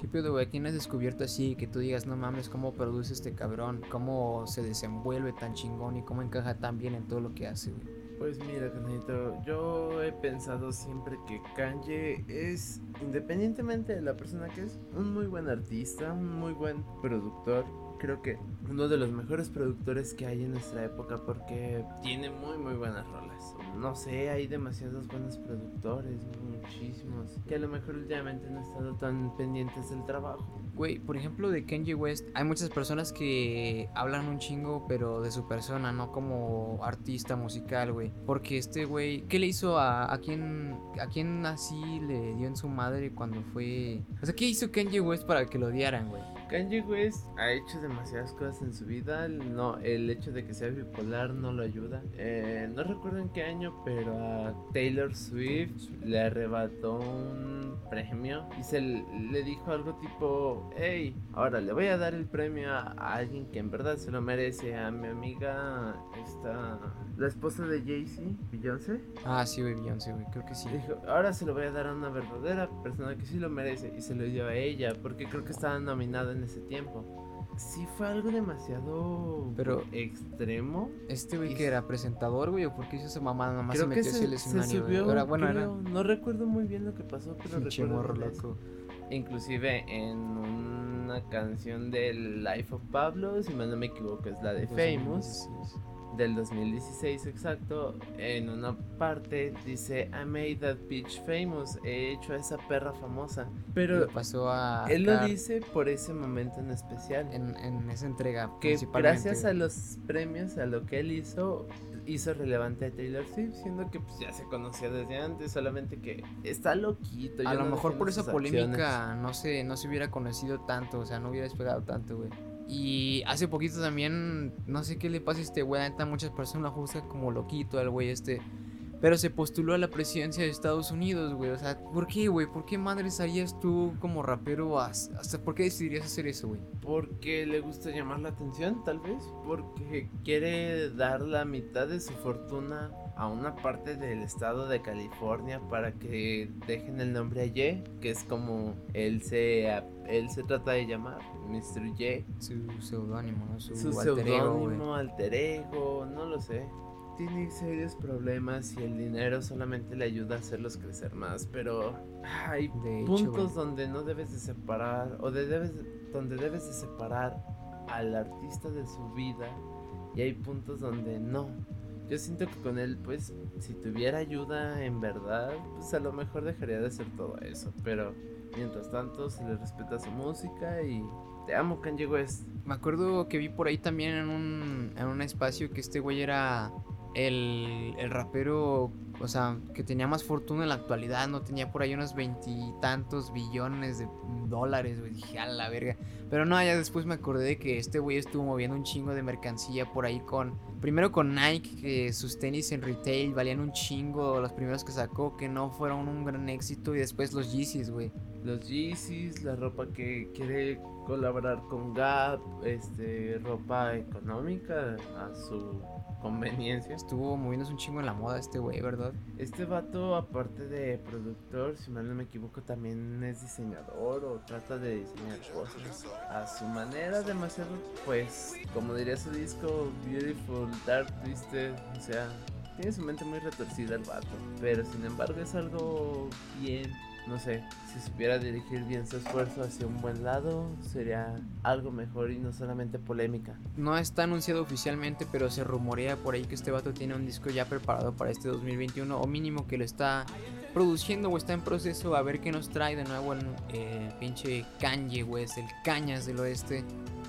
¿Qué pedo, güey? ¿Quién has descubierto así? Que tú digas, no mames, cómo produce este cabrón, cómo se desenvuelve tan chingón y cómo encaja tan bien en todo lo que hace, güey. Pues mira, Canito, yo he pensado siempre que Kanye es, independientemente de la persona que es, un muy buen artista, un muy buen productor. creo que uno de los mejores productores que hay en nuestra época porque tiene muy muy buenas rolas. No sé, hay demasiados buenos productores, muchísimos, que a lo mejor últimamente no han estado tan pendientes del trabajo. Güey, por ejemplo, de Kanye West, hay muchas personas que hablan un chingo, pero de su persona, no como artista musical, güey. Porque este güey, ¿qué le hizo a, a quién, a quién así le dio en su madre cuando fue... O sea, ¿qué hizo Kanye West para que lo odiaran, güey? Kanye West ha hecho demasiadas cosas en su vida. No, el hecho de que sea bipolar no lo ayuda. Eh, no recuerdo en qué año, pero a Taylor Swift le arrebató un premio y se le dijo algo tipo, hey, ahora le voy a dar el premio a alguien que en verdad se lo merece. A mi amiga, esta, la esposa de Jay-Z, Beyoncé. Ah, sí, güey, Beyoncé, güey, creo que sí. Dijo, ahora se lo voy a dar a una verdadera persona que sí lo merece y se lo dio a ella porque creo que estaba nominada en ese tiempo. Sí fue algo demasiado Pero- extremo. Este güey que era presentador, güey, o por qué hizo esa mamada, nomás Creo se metió así se, el se escenario, güey. subió, Era- bueno, creo, no recuerdo muy bien lo que pasó, pero Pinche recuerdo morro loco. Inclusive en una canción del Life of Pablo, si mal no me equivoco, es la de Famous. 2016. Del 2016 exacto, en una parte dice I made that bitch famous, he hecho a esa perra famosa. Pero pasó a él lo dice por ese momento en especial. en, en esa entrega que gracias a los premios, a lo que él hizo, hizo relevante a Taylor Swift, siendo que pues, ya se conocía desde antes, solamente que está loquito. A lo no mejor por esa polémica no se, no se hubiera conocido tanto, o sea, no hubiera despegado tanto, güey. Y hace poquito también, no sé qué le pasa a este güey, neta muchas personas lo juzgan como loquito al güey este. Pero se postuló a la presidencia de Estados Unidos, güey. O sea, ¿por qué, güey? ¿Por qué madres harías tú como rapero? as- Hasta ¿Por qué decidirías hacer eso, güey? Porque le gusta llamar la atención, tal vez. Porque quiere dar la mitad de su fortuna a una parte del estado de California para que dejen el nombre a Ye, que es como él se, él se trata de llamar, Mr. Ye. Su seudónimo, ¿no? Su, Su alter seudónimo, alter ego, no lo sé. Tiene serios problemas y el dinero solamente le ayuda a hacerlos crecer más, pero hay De puntos donde no debes de separar o de debes donde debes de separar al artista de su vida y hay puntos donde no. Yo siento que con él, pues, si tuviera ayuda en verdad, pues a lo mejor dejaría de hacer todo eso. Pero mientras tanto, se le respeta su música y te amo, Kanye West. Me acuerdo que vi por ahí también en un, en un espacio que este güey era el, el rapero, o sea, que tenía más fortuna en la actualidad, no tenía por ahí unos veintitantos billones de dólares, güey. Dije, a la verga. Pero no, ya después me acordé de que este güey estuvo moviendo un chingo de mercancía por ahí con. Primero con Nike, que sus tenis en retail valían un chingo, los primeros que sacó, que no fueron un gran éxito, y después los Yeezys, güey. Los Yeezys, la ropa que quiere colaborar con Gap, este, ropa económica a su conveniencia. Estuvo moviéndose un chingo en la moda este güey, ¿verdad? Este vato, aparte de productor, si mal no me equivoco, también es diseñador o trata de diseñar cosas a su manera, demasiado, pues, como diría su disco, Beautiful, Dark Twisted, o sea, tiene su mente muy retorcida el vato, pero sin embargo es algo bien, no sé, si supiera dirigir bien su esfuerzo hacia un buen lado, sería algo mejor y no solamente polémica. No está anunciado oficialmente, pero se rumorea por ahí que este vato tiene un disco ya preparado para este 2021, o mínimo que lo está produciendo o está en proceso. A ver qué nos trae de nuevo el eh, pinche Kanye West, el Cañas del Oeste.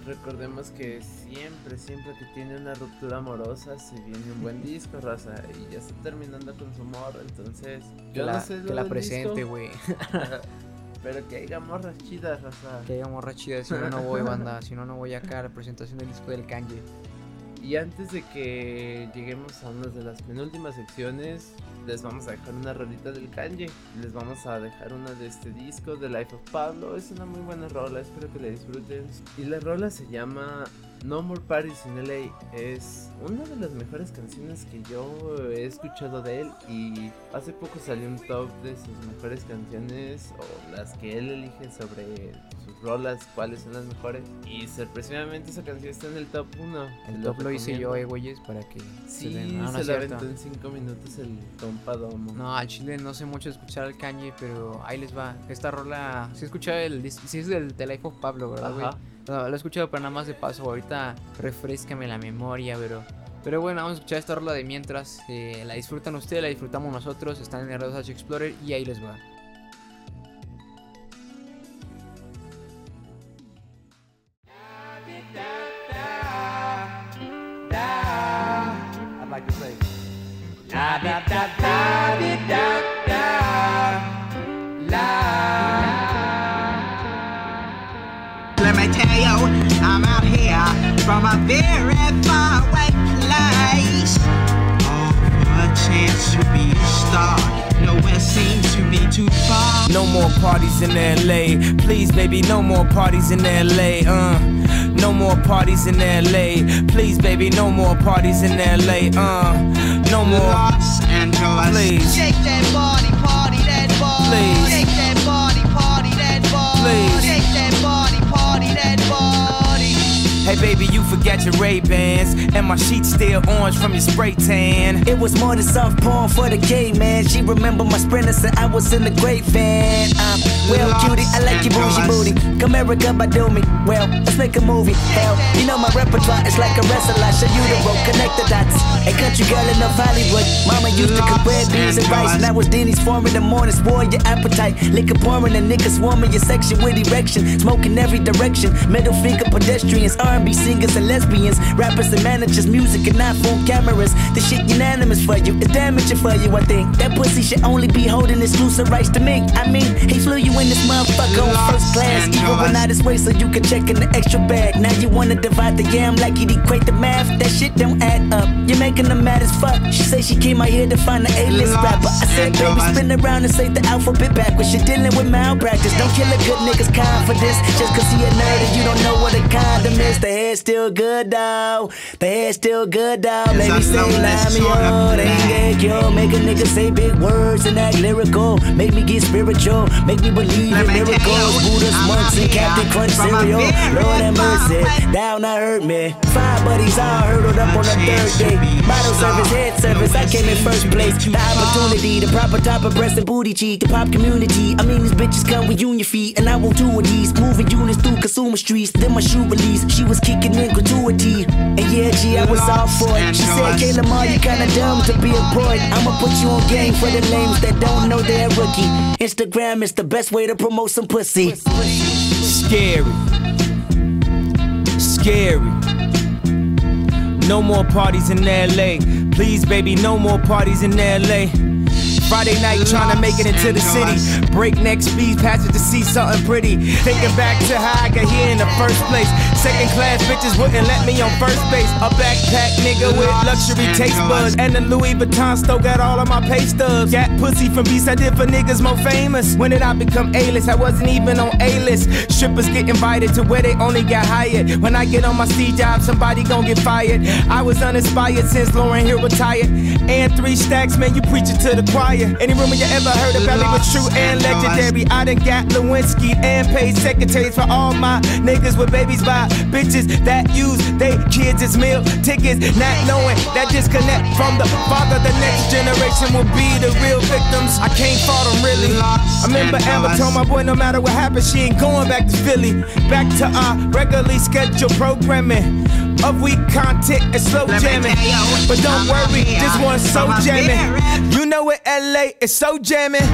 Recordemos que siempre, siempre que tiene una ruptura amorosa se viene un buen disco, raza, y ya está terminando con su amor, entonces Que yo la, no sé que la presente, güey. pero que haya morras chidas, raza. que haya morra chida, si no, no voy, banda. Si no, no voy acá a la presentación del disco del Kanye. Y antes de que lleguemos a una de las penúltimas secciones, les vamos a dejar una rolita del Kanye. Les vamos a dejar una de este disco, The Life of Pablo. Es una muy buena rola, espero que la disfruten. Y la rola se llama No More Parties in LA. Es una de las mejores canciones que yo he escuchado de él. Y hace poco salió un top de sus mejores canciones o las que él elige sobre rolas, cuáles son las mejores. Y sorpresivamente esa canción está en el top 1. El top lo hice yo, eh, güeyes, para que Sí, den- no, no se lo aventó en 5 minutos el Tom compa Domo. No, al chile no sé mucho escuchar al Kanye, pero ahí les va. Esta rola, si escuchado el, sí es del, del Life of Pablo, ¿verdad, güey? No, lo he escuchado, pero nada más de paso. Ahorita refrescame la memoria, pero. Pero bueno, vamos a escuchar esta rola de mientras. eh, la disfrutan ustedes, la disfrutamos nosotros. Están en el Radio H Explorer y ahí les va. Da da da di da da la. Let me tell you, I'm out here from a very far away place. For a chance to be a star. Nowhere seems to be too far. No more parties in LA. Please, baby, no more parties in LA. Uh, no more parties in LA. Please, baby, no more parties in LA. Uh, no more. Los Angeles. Please. Shake that body, party that body. Please. Baby, you forgot your Ray Bans, and my sheets still orange from your spray tan. It was more than soft porn for the gay man. She remember my sprinters and I was in the great van. Um, well, cutie, I like your bougie booty. Come America, by do me. Well, let's make a movie. Hell, you know my repertoire is like a wrestler. I show you the road, connect the dots. A country girl in North Hollywood. Mama used to cook red beans and rice. Now it's Denny's form in the morning, spoil your appetite. Liquor pouring and niggas swarming your section with erection. Smoking every direction. Middle finger pedestrians, R&B singers and lesbians. Rappers and managers, music and iPhone cameras. This shit unanimous for you. It's damaging for you, I think. That pussy should only be holding exclusive rights to me. I mean, he flew you in this motherfucker on first class. Even went out his way so you could check in the extra bag. Now you wanna divide the yam like you'd equate the math. That shit don't add up. You're making them mad as fuck. She say she came out here to find the A-list rapper. I said, baby, spin around and say the alphabet backwards. You're dealing with malpractice. Don't kill a good nigga's confidence. Just cause he a nerd and you don't know what a condom is. The hair's still good, though. The hair's still good, though. That say lonely lie me sort of oh, they ain't get yo. Make a nigga say big words and act lyrical. Make me get spiritual. Make me believe in miracles. Buddha's monks and Captain Crunch a cereal. Lord have mercy. Down, I hurt me. Five buddies all hurdled up on the third day. Bottle service, head service. I came in first place. The opportunity, the proper type of breast and booty cheek. The pop community. I mean, these bitches come with union feet. And I want two of these. Moving units through consumer streets. Then my shoe release. She was kicking in gratuity. And yeah, G, I was all for it. She said, Kayla Ma, you kinda dumb to be employed. I'ma put you on game for the lames that don't know they're rookie. Instagram is the best way to promote some pussy. Scary. Scary. No more parties in LA. Please, baby, no more parties in LA. Friday night trying to make it into the city. Breakneck speed passage to see something pretty. Thinking back to how I got here in the first place. Second class bitches wouldn't let me on first base. A backpack nigga with luxury taste buds. And the Louis Vuitton store got all of my pay stubs. Got pussy from beats I did for niggas more famous. When did I become A-list? I wasn't even on A-list. Strippers get invited to where they only got hired. When I get on my C job, somebody gon' get fired. I was uninspired since Lauren Hill retired. And three stacks, man, you preaching to the choir. Any rumor you ever heard about me was true and legendary. I done got Lewinsky and paid secretaries for all my niggas with babies by bitches that use they kids as meal tickets. Not knowing that disconnect from the father, the next generation will be the real victims. I can't fault them really. I remember Amber told my boy no matter what happens, she ain't going back to Philly. Back to our regularly scheduled programming of weak content and slow jamming. But don't worry, this one's so jamming. You know it, LA is so jamming.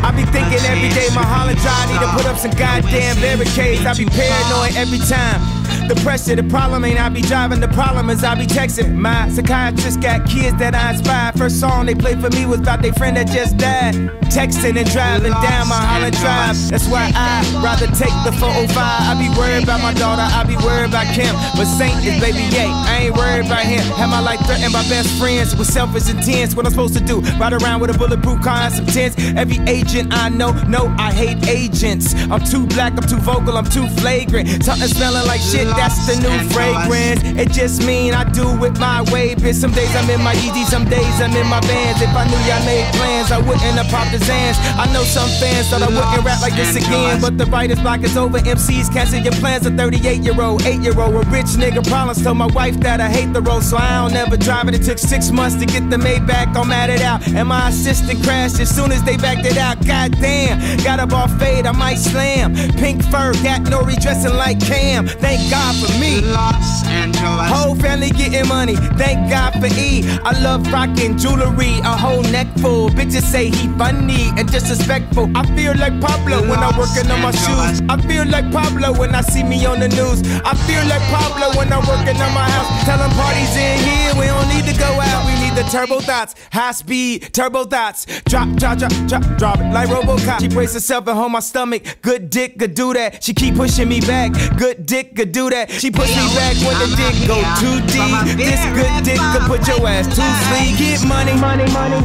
I be thinking every day my Holland drive need to put up some goddamn barricades. I be paranoid every time. The pressure, the problem ain't I be driving. The problem is I be texting. My psychiatrist got kids that I inspired. First song they played for me was about their friend that just died. Texting and driving down my Holland Drive. That's why I rather take the 405. I be worried about my daughter. I be worried about Kim. But Saint is baby yay. I ain't worried about him. Have my life threatened by best friends with selfish intents. What I'm supposed to do? Ride around with a bulletproof car and some tents. Every agent. I know, no, I hate agents. I'm too black, I'm too vocal, I'm too flagrant. Something smelling like shit, that's the new fragrance. It just mean I do it my way, bitch. Some days I'm in my Yeezy, some days I'm in my vans. If I knew y'all made plans, I wouldn't have popped the Zans. I know some fans thought I wouldn't rap like this again, but the writer's block is over. MCs cancel your plans. A 38 year old, 8 year old, a rich nigga problems. Told my wife that I hate the road, so I don't ever drive it. It took six months to get the Maybach, I'm at it out. And my assistant crashed as soon as they backed it out. God damn, got up off fade, I might slam. Pink fur, got no redressing like Cam. Thank God for me. Los Angeles. Whole family getting money, thank God for E. I love rocking jewelry, a whole neck full. Bitches say he funny and disrespectful. I feel like Pablo when I'm working on my shoes. I feel like Pablo when I see me on the news. I feel like Pablo when I'm working on my house. Tell them parties in here, we don't need to go out. We need the turbo thoughts, high speed, turbo thoughts. Drop, drop, drop, drop, drop it like Robocop. She brace herself and hold my stomach. Good dick could do that. She keep pushing me back. Good dick could do that. She push me back when the dick go too deep. This good dick could put your ass to sleep. Get money, money, money,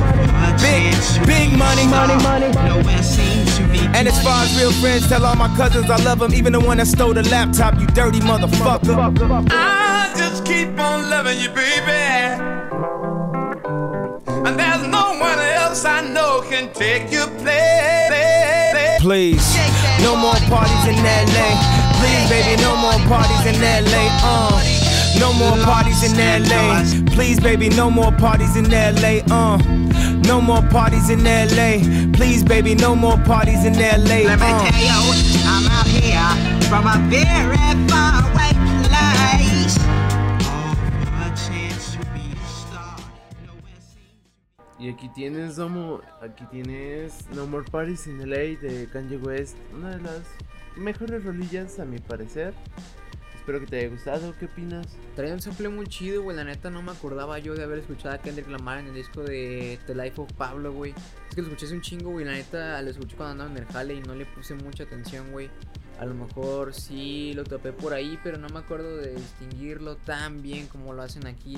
big, big money, money, money. And as far as real friends, tell all my cousins I love them, even the one that stole the laptop. You dirty motherfucker. I just keep on loving you, baby. And there's no one else I know can take your place. Please, no more parties in LA. Please, baby, no more parties in LA. Uh. No more parties in LA. Please, baby, no more parties in LA. Uh. No more parties in LA. Please, baby, no more parties in LA. Let me Uh. tell you, I'm out here from a very far away place. Oh, for chance to be a star. Y aquí tienes, Domo, aquí tienes No More Parties in LA de Kanye West, una de las mejores rolillas a mi parecer. Espero que te haya gustado, ¿qué opinas? Traía un sample muy chido, güey. La neta no me acordaba yo de haber escuchado a Kendrick Lamar en el disco de The Life of Pablo, güey. Es que lo escuché hace un chingo, güey. La neta lo escuché cuando andaba en el jale y no le puse mucha atención, güey. A lo mejor sí lo topé por ahí, pero no me acuerdo de distinguirlo tan bien como lo hacen aquí.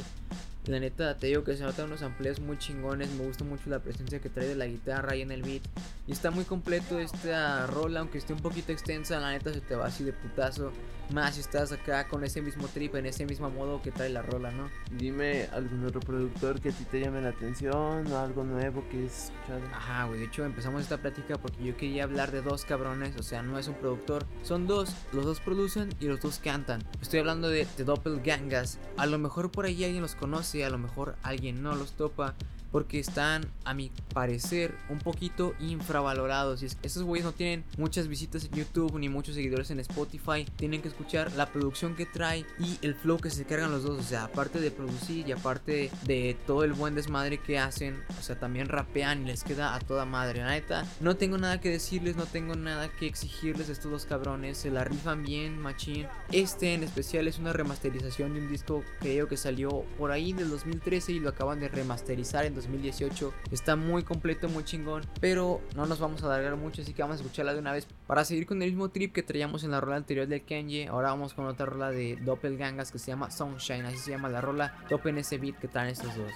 La neta, te digo que se notan unos samples muy chingones. Me gusta mucho la presencia que trae de la guitarra ahí en el beat. Y está muy completo esta rola, aunque esté un poquito extensa. La neta se te va así de putazo. Más si estás acá con ese mismo trip, en ese mismo modo que trae la rola, ¿no? Dime algún otro productor que a ti te llame la atención o algo nuevo que hayas escuchado. Ajá, güey. De hecho, empezamos esta plática porque yo quería hablar de dos cabrones. O sea, no es un productor. Son dos. Los dos producen y los dos cantan. Estoy hablando de The Doppelgangers. A lo mejor por ahí alguien los conoce. A lo mejor alguien no los topa. Porque están, a mi parecer, un poquito infravalorados. Y es que esos güeyes no tienen muchas visitas en YouTube ni muchos seguidores en Spotify. Tienen que escuchar la producción que trae y el flow que se cargan los dos. O sea, aparte de producir y aparte de todo el buen desmadre que hacen, o sea, también rapean y les queda a toda madre. La neta, no tengo nada que decirles, no tengo nada que exigirles a estos dos cabrones. Se la rifan bien, machín. Este en especial es una remasterización de un disco creo que salió por ahí del 2013 y lo acaban de remasterizar en 2018. Está muy completo, muy chingón. Pero no nos vamos a alargar mucho, así que vamos a escucharla de una vez. Para seguir con el mismo trip que traíamos en la rola anterior de Kenji, ahora vamos con otra rola de Doppelgangas que se llama Sunshine. Así se llama la rola. Topen ese beat que traen estos dos.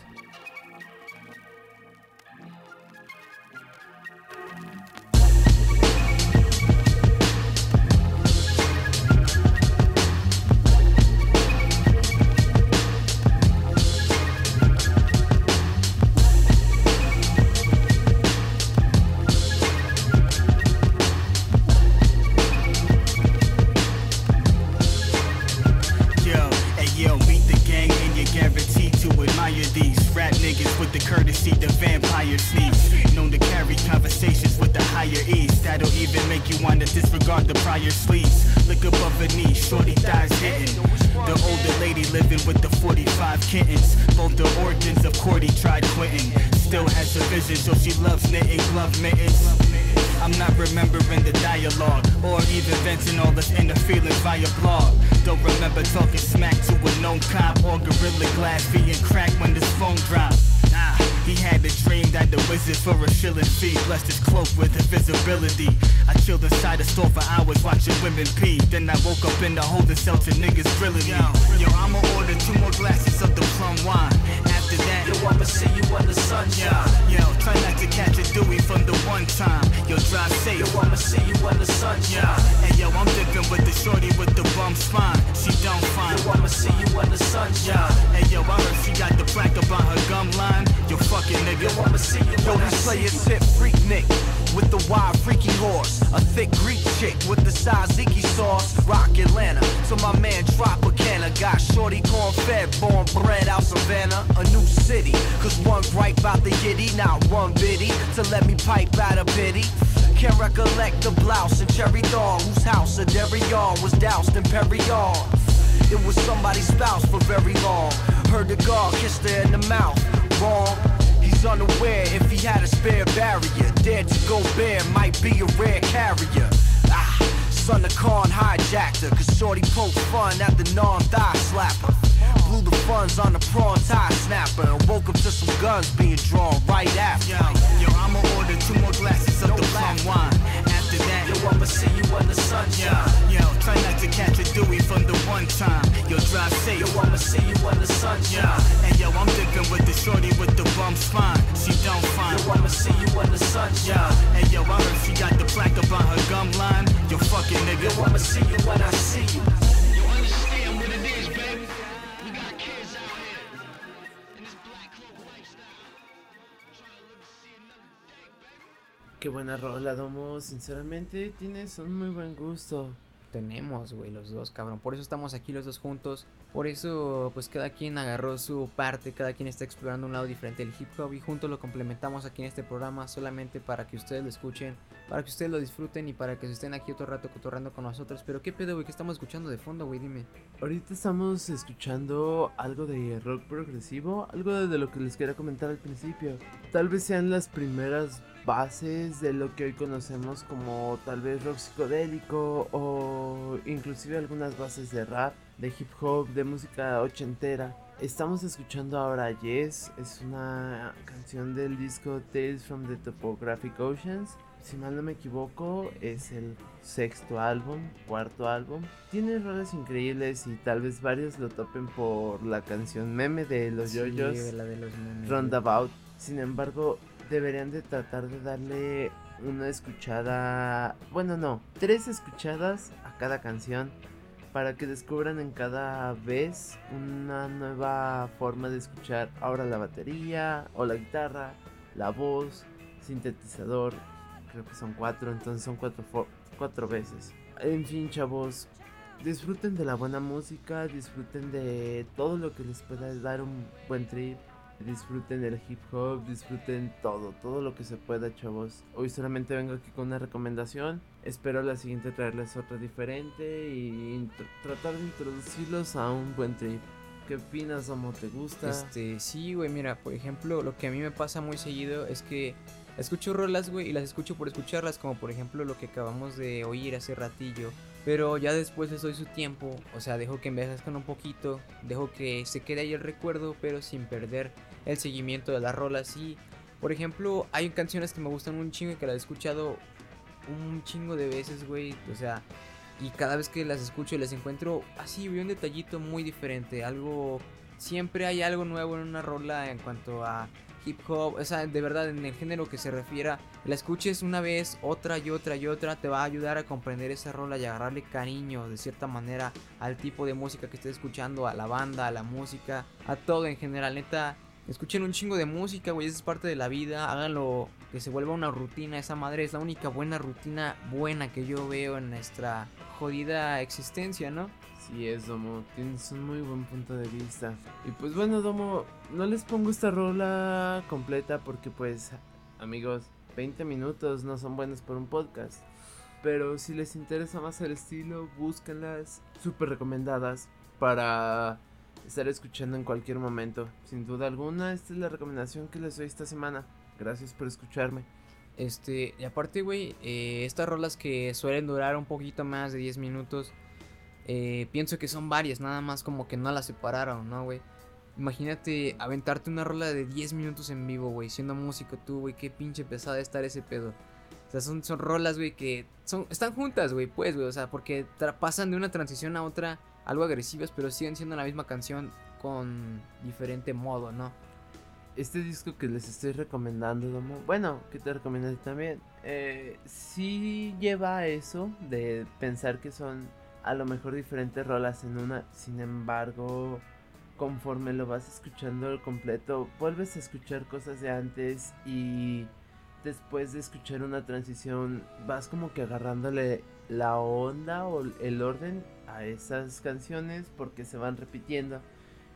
Wizard for a shilling fee blessed his cloak with invisibility. I chilled inside the store for hours watching women pee. Then I woke up in the holding cell to niggas grilling me. Yo, I'ma order two more glasses of the plum wine. After Yo, I'ma see you when the sun shine. Yo, try not to catch a Dewey from the one time. Yo, drive safe. Yo, I'ma see you when the sun shine. Hey yo, I'm dipping with the shorty with the bum spine. She don't find. Yo, I'ma see you when the sun shine. Hey yo, I heard she got the plaque up on her gum line. Yo, fucking nigga. Yo, I'ma see you Yo, when I we play see a you. freak Nick with the wild freaky horse. A thick Greek chick with the Saziki sauce. Rock Atlanta. So my man Tropicana got shorty corn fed, born bred out Savannah. A new city. Cause one gripe about the yitty, not one biddy. To let me pipe out a pity. Can't recollect the blouse and cherry dog whose house a dairy yard was doused in Perrier. It was somebody's spouse for very long. Heard the guard kissed her in the mouth. Wrong. He's unaware if he had a spare barrier. Dared to go bare might be a rare carrier. Ah, son of Khan hijacked her. Cause Shorty poked fun at the non thigh slapper. Blew the funds on the prawn tie snapper. And woke up to some guns being drawn right after. Yo, yo, I'ma order two more glasses of the plum wine. After that, Yo, I'ma see you when the sun yo, yo, try not to catch a Dewey from the one time. Yo, drive safe. Yo, I'ma see you when the sun Yo, shine. hey yo, I'm dipping with the shorty with the bum spine. She don't find. Yo, I'ma see you when the sun Yo, shine. hey yo, I heard she got the plaque on her gum line. Yo, fucking nigga. Yo, I'ma see you when I see you. Qué buena rola, Domo. Sinceramente, tienes un muy buen gusto. Tenemos, güey, los dos, cabrón. Por eso estamos aquí los dos juntos. Por eso, pues cada quien agarró su parte, cada quien está explorando un lado diferente del hip hop y juntos lo complementamos aquí en este programa solamente para que ustedes lo escuchen, para que ustedes lo disfruten y para que se estén aquí otro rato cotorrando con nosotros. Pero qué pedo, güey, que estamos escuchando de fondo, güey, dime. Ahorita estamos escuchando algo de rock progresivo, algo de lo que les quería comentar al principio. Tal vez sean las primeras bases de lo que hoy conocemos como tal vez rock psicodélico o inclusive algunas bases de rap, de hip hop, de música ochentera. Estamos escuchando ahora Yes, es una canción del disco Tales from the Topographic Oceans. Si mal no me equivoco, es el sexto álbum, cuarto álbum. Tiene roles increíbles y tal vez varios lo topen por la canción meme de los Sí, yoyos. la de los memes, güey. Roundabout. Sin embargo, deberían de tratar de darle una escuchada, bueno no, tres escuchadas a cada canción para que descubran en cada vez una nueva forma de escuchar ahora la batería o la guitarra, la voz, sintetizador, creo que son cuatro, entonces son cuatro, cuatro veces. En fin, chavos, disfruten de la buena música, disfruten de todo lo que les pueda dar un buen trip. Disfruten del hip hop, disfruten todo, todo lo que se pueda, chavos. Hoy solamente vengo aquí con una recomendación. Espero la siguiente traerles otra diferente y tr- tratar de introducirlos a un buen trip. ¿Qué opinas, Omo? ¿Te gusta? Este, sí, güey, mira, por ejemplo, lo que a mí me pasa muy seguido es que escucho rolas, güey, y las escucho por escucharlas, como por ejemplo lo que acabamos de oír hace ratillo. Pero ya después les doy su tiempo, o sea, dejo que envejezcan un poquito, dejo que se quede ahí el recuerdo, pero sin perder el seguimiento de las rolas. Y, por ejemplo, hay canciones que me gustan un chingo y que las he escuchado un chingo de veces, güey, o sea, y cada vez que las escucho les encuentro así, güey, un detallito muy diferente, algo siempre hay algo nuevo en una rola en cuanto a hip hop, o sea, de verdad en el género que se refiera, la escuches una vez, otra y otra y otra, te va a ayudar a comprender esa rola y agarrarle cariño de cierta manera al tipo de música que estés escuchando, a la banda, a la música, a todo en general, neta. Escuchen un chingo de música, güey, esa es parte de la vida, háganlo que se vuelva una rutina, esa madre es la única buena rutina buena que yo veo en nuestra jodida existencia, ¿no? Sí es, Domo, tienes un muy buen punto de vista. Y pues bueno, Domo, no les pongo esta rola completa porque pues, amigos, 20 minutos no son buenos por un podcast. Pero si les interesa más el estilo, búsquenlas, súper recomendadas para estar escuchando en cualquier momento. Sin duda alguna, esta es la recomendación que les doy esta semana. Gracias por escucharme. Este, y aparte, güey, eh, estas rolas que suelen durar un poquito más de 10 minutos, eh, pienso que son varias, nada más como que no las separaron, ¿no, güey? Imagínate aventarte una rola de 10 minutos en vivo, güey, siendo músico tú, güey, qué pinche pesada estar ese pedo. O sea, son, son rolas, güey, que son, están juntas, güey, pues, güey, o sea, porque pasan de una transición a otra algo agresivas, pero siguen siendo la misma canción con diferente modo, ¿no? este disco que les estoy recomendando, bueno, que te recomiendo también, eh, sí lleva a eso de pensar que son a lo mejor diferentes rolas en una, sin embargo, conforme lo vas escuchando el completo, vuelves a escuchar cosas de antes y después de escuchar una transición vas como que agarrándole la onda o el orden a esas canciones porque se van repitiendo.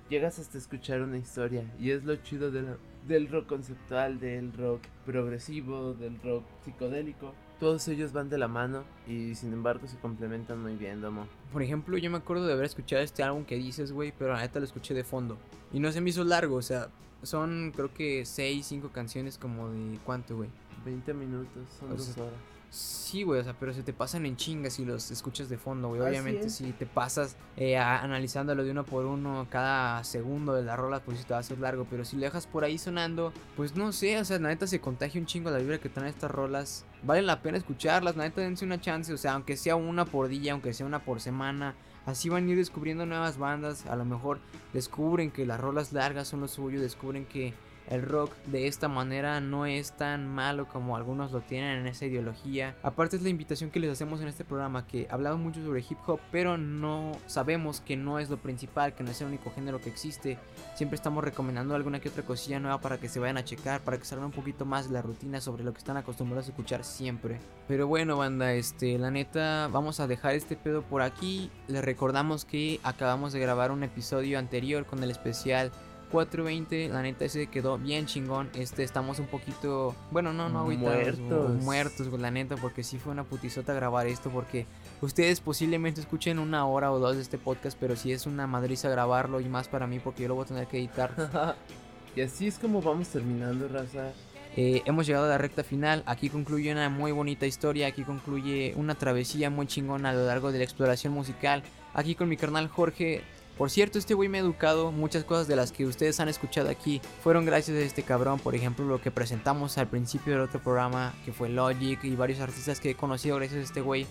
Llegas hasta escuchar una historia y es lo chido de la- del rock conceptual, del rock progresivo, del rock psicodélico. Todos ellos van de la mano y sin embargo se complementan muy bien, Domo. Por ejemplo, yo me acuerdo de haber escuchado este álbum que dices, güey, pero la neta lo escuché de fondo. Y no se me hizo largo, o sea, son creo que 6, 5 canciones como de cuánto, güey. 20 minutos, son O dos horas. Sí, güey, o sea, pero se te pasan en chingas si los escuchas de fondo, güey. Obviamente, si te pasas eh, a- analizándolo de uno por uno cada segundo de la rola, pues sí te va a hacer largo. Pero si lo dejas por ahí sonando, pues no sé, o sea, la neta se contagia un chingo la vibra que traen estas rolas. Vale la pena escucharlas, la neta dense una chance, o sea, aunque sea una por día, aunque sea una por semana. Así van a ir descubriendo nuevas bandas. A lo mejor descubren que las rolas largas son lo suyo, descubren que el rock de esta manera no es tan malo como algunos lo tienen en esa ideología. Aparte es la invitación que les hacemos en este programa, que hablamos mucho sobre hip hop, pero no sabemos que no es lo principal, que no es el único género que existe. Siempre estamos recomendando alguna que otra cosilla nueva para que se vayan a checar, para que salgan un poquito más de la rutina sobre lo que están acostumbrados a escuchar siempre. Pero bueno, banda, este, la neta, vamos a dejar este pedo por aquí. Les recordamos que acabamos de grabar un episodio anterior con el especial 420, la neta ese quedó bien chingón. Este estamos un poquito, bueno, no, no agüitados, Muertos. muertos, la neta, porque sí fue una putizota grabar esto porque ustedes posiblemente escuchen una hora o dos de este podcast, pero sí es una madriza grabarlo y más para mí porque yo lo voy a tener que editar. y así es como vamos terminando, raza. Eh, hemos llegado a la recta final. Aquí concluye una muy bonita historia. Aquí concluye una travesía muy chingona a lo largo de la exploración musical. Aquí con mi carnal Jorge. Por cierto, este güey me ha educado. Muchas cosas de las que ustedes han escuchado aquí fueron gracias a este cabrón. Por ejemplo, lo que presentamos al principio del otro programa, que fue Logic y varios artistas que he conocido gracias a este güey.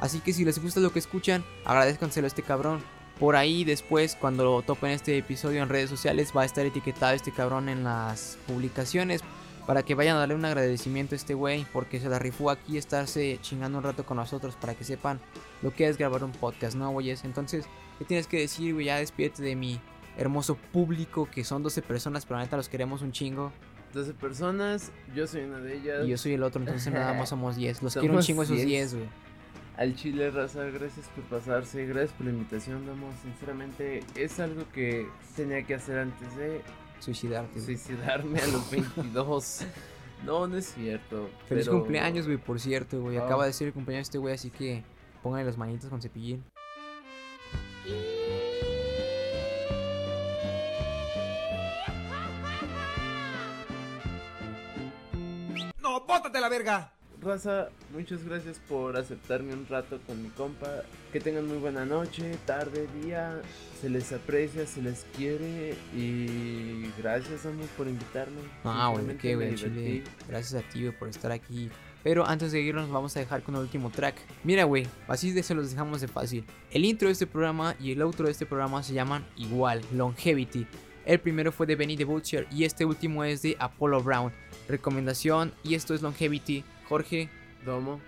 Así que si les gusta lo que escuchan, agradezcanselo a este cabrón. Por ahí después, cuando lo topen este episodio en redes sociales, va a estar etiquetado este cabrón en las publicaciones. Para que vayan a darle un agradecimiento a este güey. Porque se la rifó aquí estarse chingando un rato con nosotros. Para que sepan lo que es grabar un podcast, ¿no, güeyes? Entonces, ¿qué tienes que decir, güey? Ya despídete de mi hermoso público. Que son 12 personas, pero la neta los queremos un chingo. 12 personas, yo soy una de ellas. Y yo soy el otro, entonces nada más somos 10. Los quiero un Somos chingo esos 10, güey. Al Chile, raza, gracias por pasarse, gracias por la invitación, Damo. Sinceramente, es algo que tenía que hacer antes de Suicidarte. güey. suicidarme a los 22. no, no es cierto. Feliz pero- cumpleaños, güey, por cierto, güey. Acaba de ser el cumpleaños de este güey, así que pónganle las manitas con cepillín. No, bótate la verga. Raza, muchas gracias por aceptarme un rato con mi compa. Que tengan muy buena noche, tarde, día. Se les aprecia, se les quiere. Y gracias, amor, por invitarme. Ah, Sinceramente qué, me güey. Gracias a ti, güey, por estar aquí. Pero antes de irnos, vamos a dejar con el último track. Mira, güey, así de se los dejamos de fácil. El intro de este programa y el outro de este programa se llaman igual, Longevity. El primero fue de Benny the Butcher y este último es de Apollo Brown. Recomendación, y esto es Longevity. Jorge, Domo.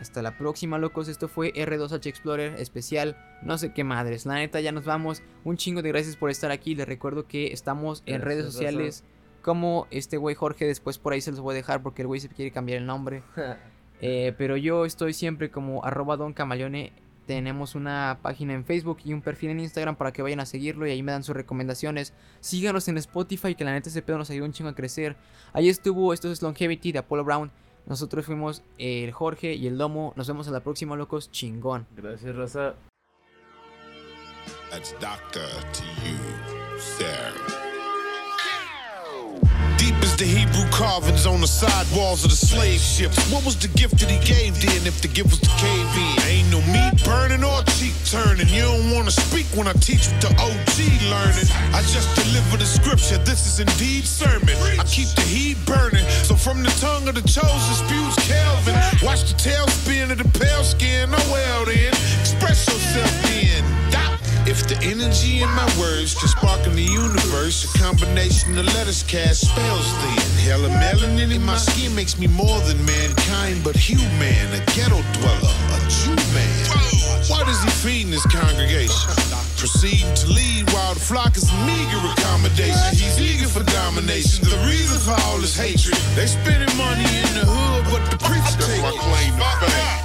Hasta la próxima, locos. Esto fue R2H Explorer especial. No sé qué madres. La neta, ya nos vamos. Un chingo de gracias por estar aquí. Les recuerdo que estamos en Gracias, redes sociales. Como este güey Jorge. Después por ahí se los voy a dejar porque el güey se quiere cambiar el nombre. Eh, pero yo estoy siempre como arroba don camaleone. Tenemos una página en Facebook y un perfil en Instagram para que vayan a seguirlo y ahí me dan sus recomendaciones. Síganos en Spotify que la neta ese pedo nos ayuda un chingo a crecer. Ahí estuvo, esto es Longevity de Apollo Brown. Nosotros fuimos el Jorge y el Domo. Nos vemos en la próxima, locos. Chingón. Gracias, Raza. That's doctor to you, sir. Deep as the Hebrew carvings on the side walls of the slave ships. What was the gift that he gave then if the gift was to cave in? Ain't no meat burning or cheek turning. You don't wanna speak when I teach with the OG learning. I just deliver the scripture. This is indeed sermon. I keep the heat burning. So from the tongue of the chosen spews Calvin. Watch the tailspin of the pale skin. Oh well then. Express yourself then. If the energy in my words to spark in the universe. A combination of letters cast spells then. Hella melanin in my skin makes me more than mankind, but human. A ghetto dweller, a Jew man. Why does he feed in his congregation? Proceeding to lead while the flock is meager accommodation. He's eager for domination. The reason for all this hatred. They spending money in the hood, but the preacher take my claim to fame.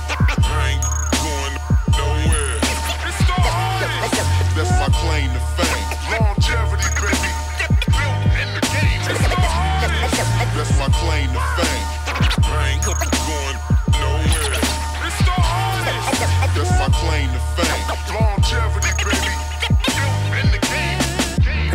Claim to fame. Longevity, baby.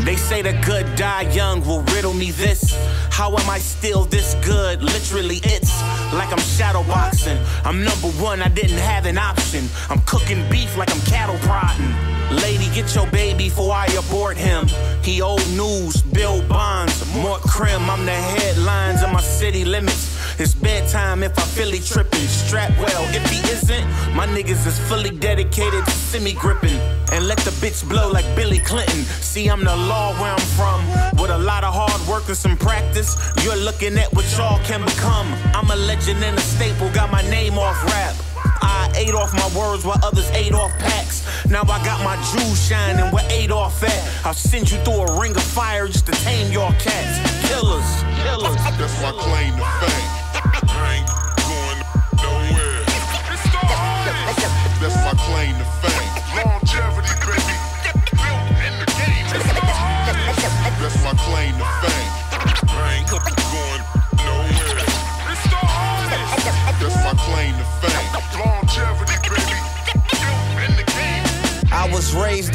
They say the good die young will riddle me this. How am I still this good? Literally, it's like I'm shadow boxing. I'm number one, I didn't have an option. I'm cooking beef like I'm cattle prodding. Lady, get your baby before I abort him. He old news, Bill Bonds, more crim. I'm the headlines of my city limits. It's bedtime if I feel he tripping. Strap well, if he isn't, my niggas is fully dedicated to semi gripping. And let the bitch blow like Billy Clinton. See, I'm the law where I'm from. With a lot of hard work and some practice, you're looking at what y'all can become. I'm a legend and a staple, got my name off rap. I ate off my words while others ate off packs. Now I got my jewels shining where ate off at. I'll send you through a ring of fire just to tame your cats. Killers, killers. That's my claim to fame.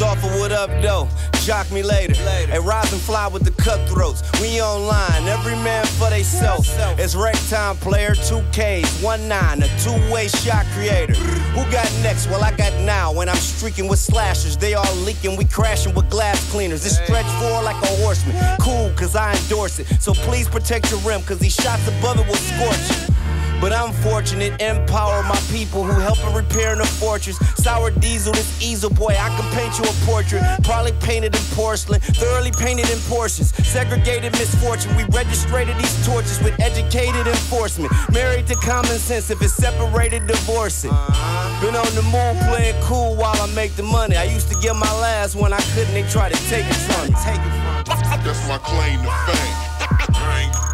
Off of what up though. Shock me later. And rise and fly with the cutthroats. We online, every man for they self. It's rec time player, two Ks, one nine, a two-way shot creator. Who got next? Well, I got now. When I'm streaking with slashers, they all leaking. We crashing with glass cleaners. This stretch forward like a horseman. Cool, cause I endorse it. So please protect your rim, cause these shots above it will scorch you. But I'm fortunate, empower my people who helping repairing the fortress. Sour diesel, this easel boy, I can paint you a portrait. Probably painted in porcelain, thoroughly painted in portions. Segregated misfortune, we registered these torches with educated enforcement. Married to common sense, if it's separated, divorce it. Been on the move playing cool while I make the money. I used to get my last when I couldn't, they try to. Take it from me. That's my claim to fame.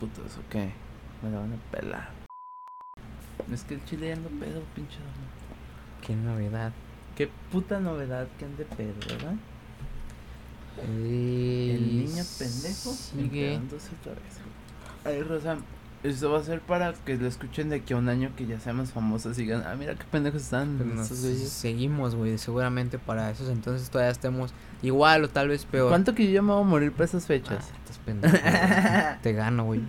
Putos, ok. Me la van a pelar. Es que el chile ya ando pedo, pinche domo. Qué novedad. Qué puta novedad que ande pedo, ¿verdad? Eh, El niño pendejo sigue. otra vez. Ay, Rosa, esto va a ser para que lo escuchen de aquí a un año que ya seamos famosos y digan, ah, mira qué pendejos están estos güeyes. seguimos, güey. Seguramente para esos entonces todavía estemos igual o tal vez peor. ¿Cuánto que yo ya me voy a morir para esas fechas? Ah, estás pendejo. Te gano, güey.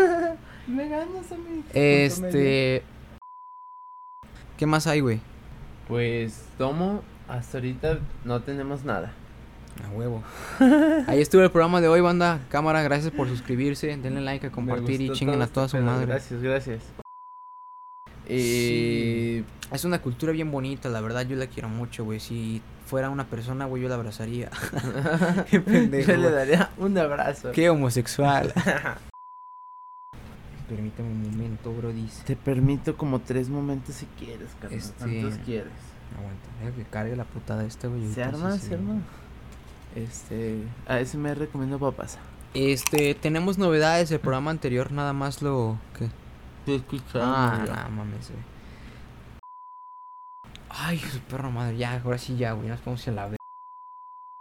me ganas a mí. Este. ¿Qué más hay, güey? Pues, tomo, hasta ahorita no tenemos nada. A huevo. Ahí estuvo el programa de hoy, banda. Cámara, gracias por suscribirse. Denle like, a compartir y chinguen a toda este su pedo, madre. Gracias, gracias. Sí. Es una cultura bien bonita, la verdad yo la quiero mucho, güey. Si fuera una persona, güey, yo la abrazaría. Qué pendejo. Yo le daría un abrazo. Qué homosexual. Permíteme un momento, bro, dice. Te permito como tres momentos si quieres, carnal. Este- ¿Cuántos quieres? Aguanta, deja que cargue la putada esta, güey. ¿Se arma? sí ¿Se arma? Este, a ese me recomiendo papas. Este, tenemos novedades del programa anterior, nada más lo que. Ah, no mames, güey. Ay, su perro madre, ya, ahora sí ya, güey, nos vamos a la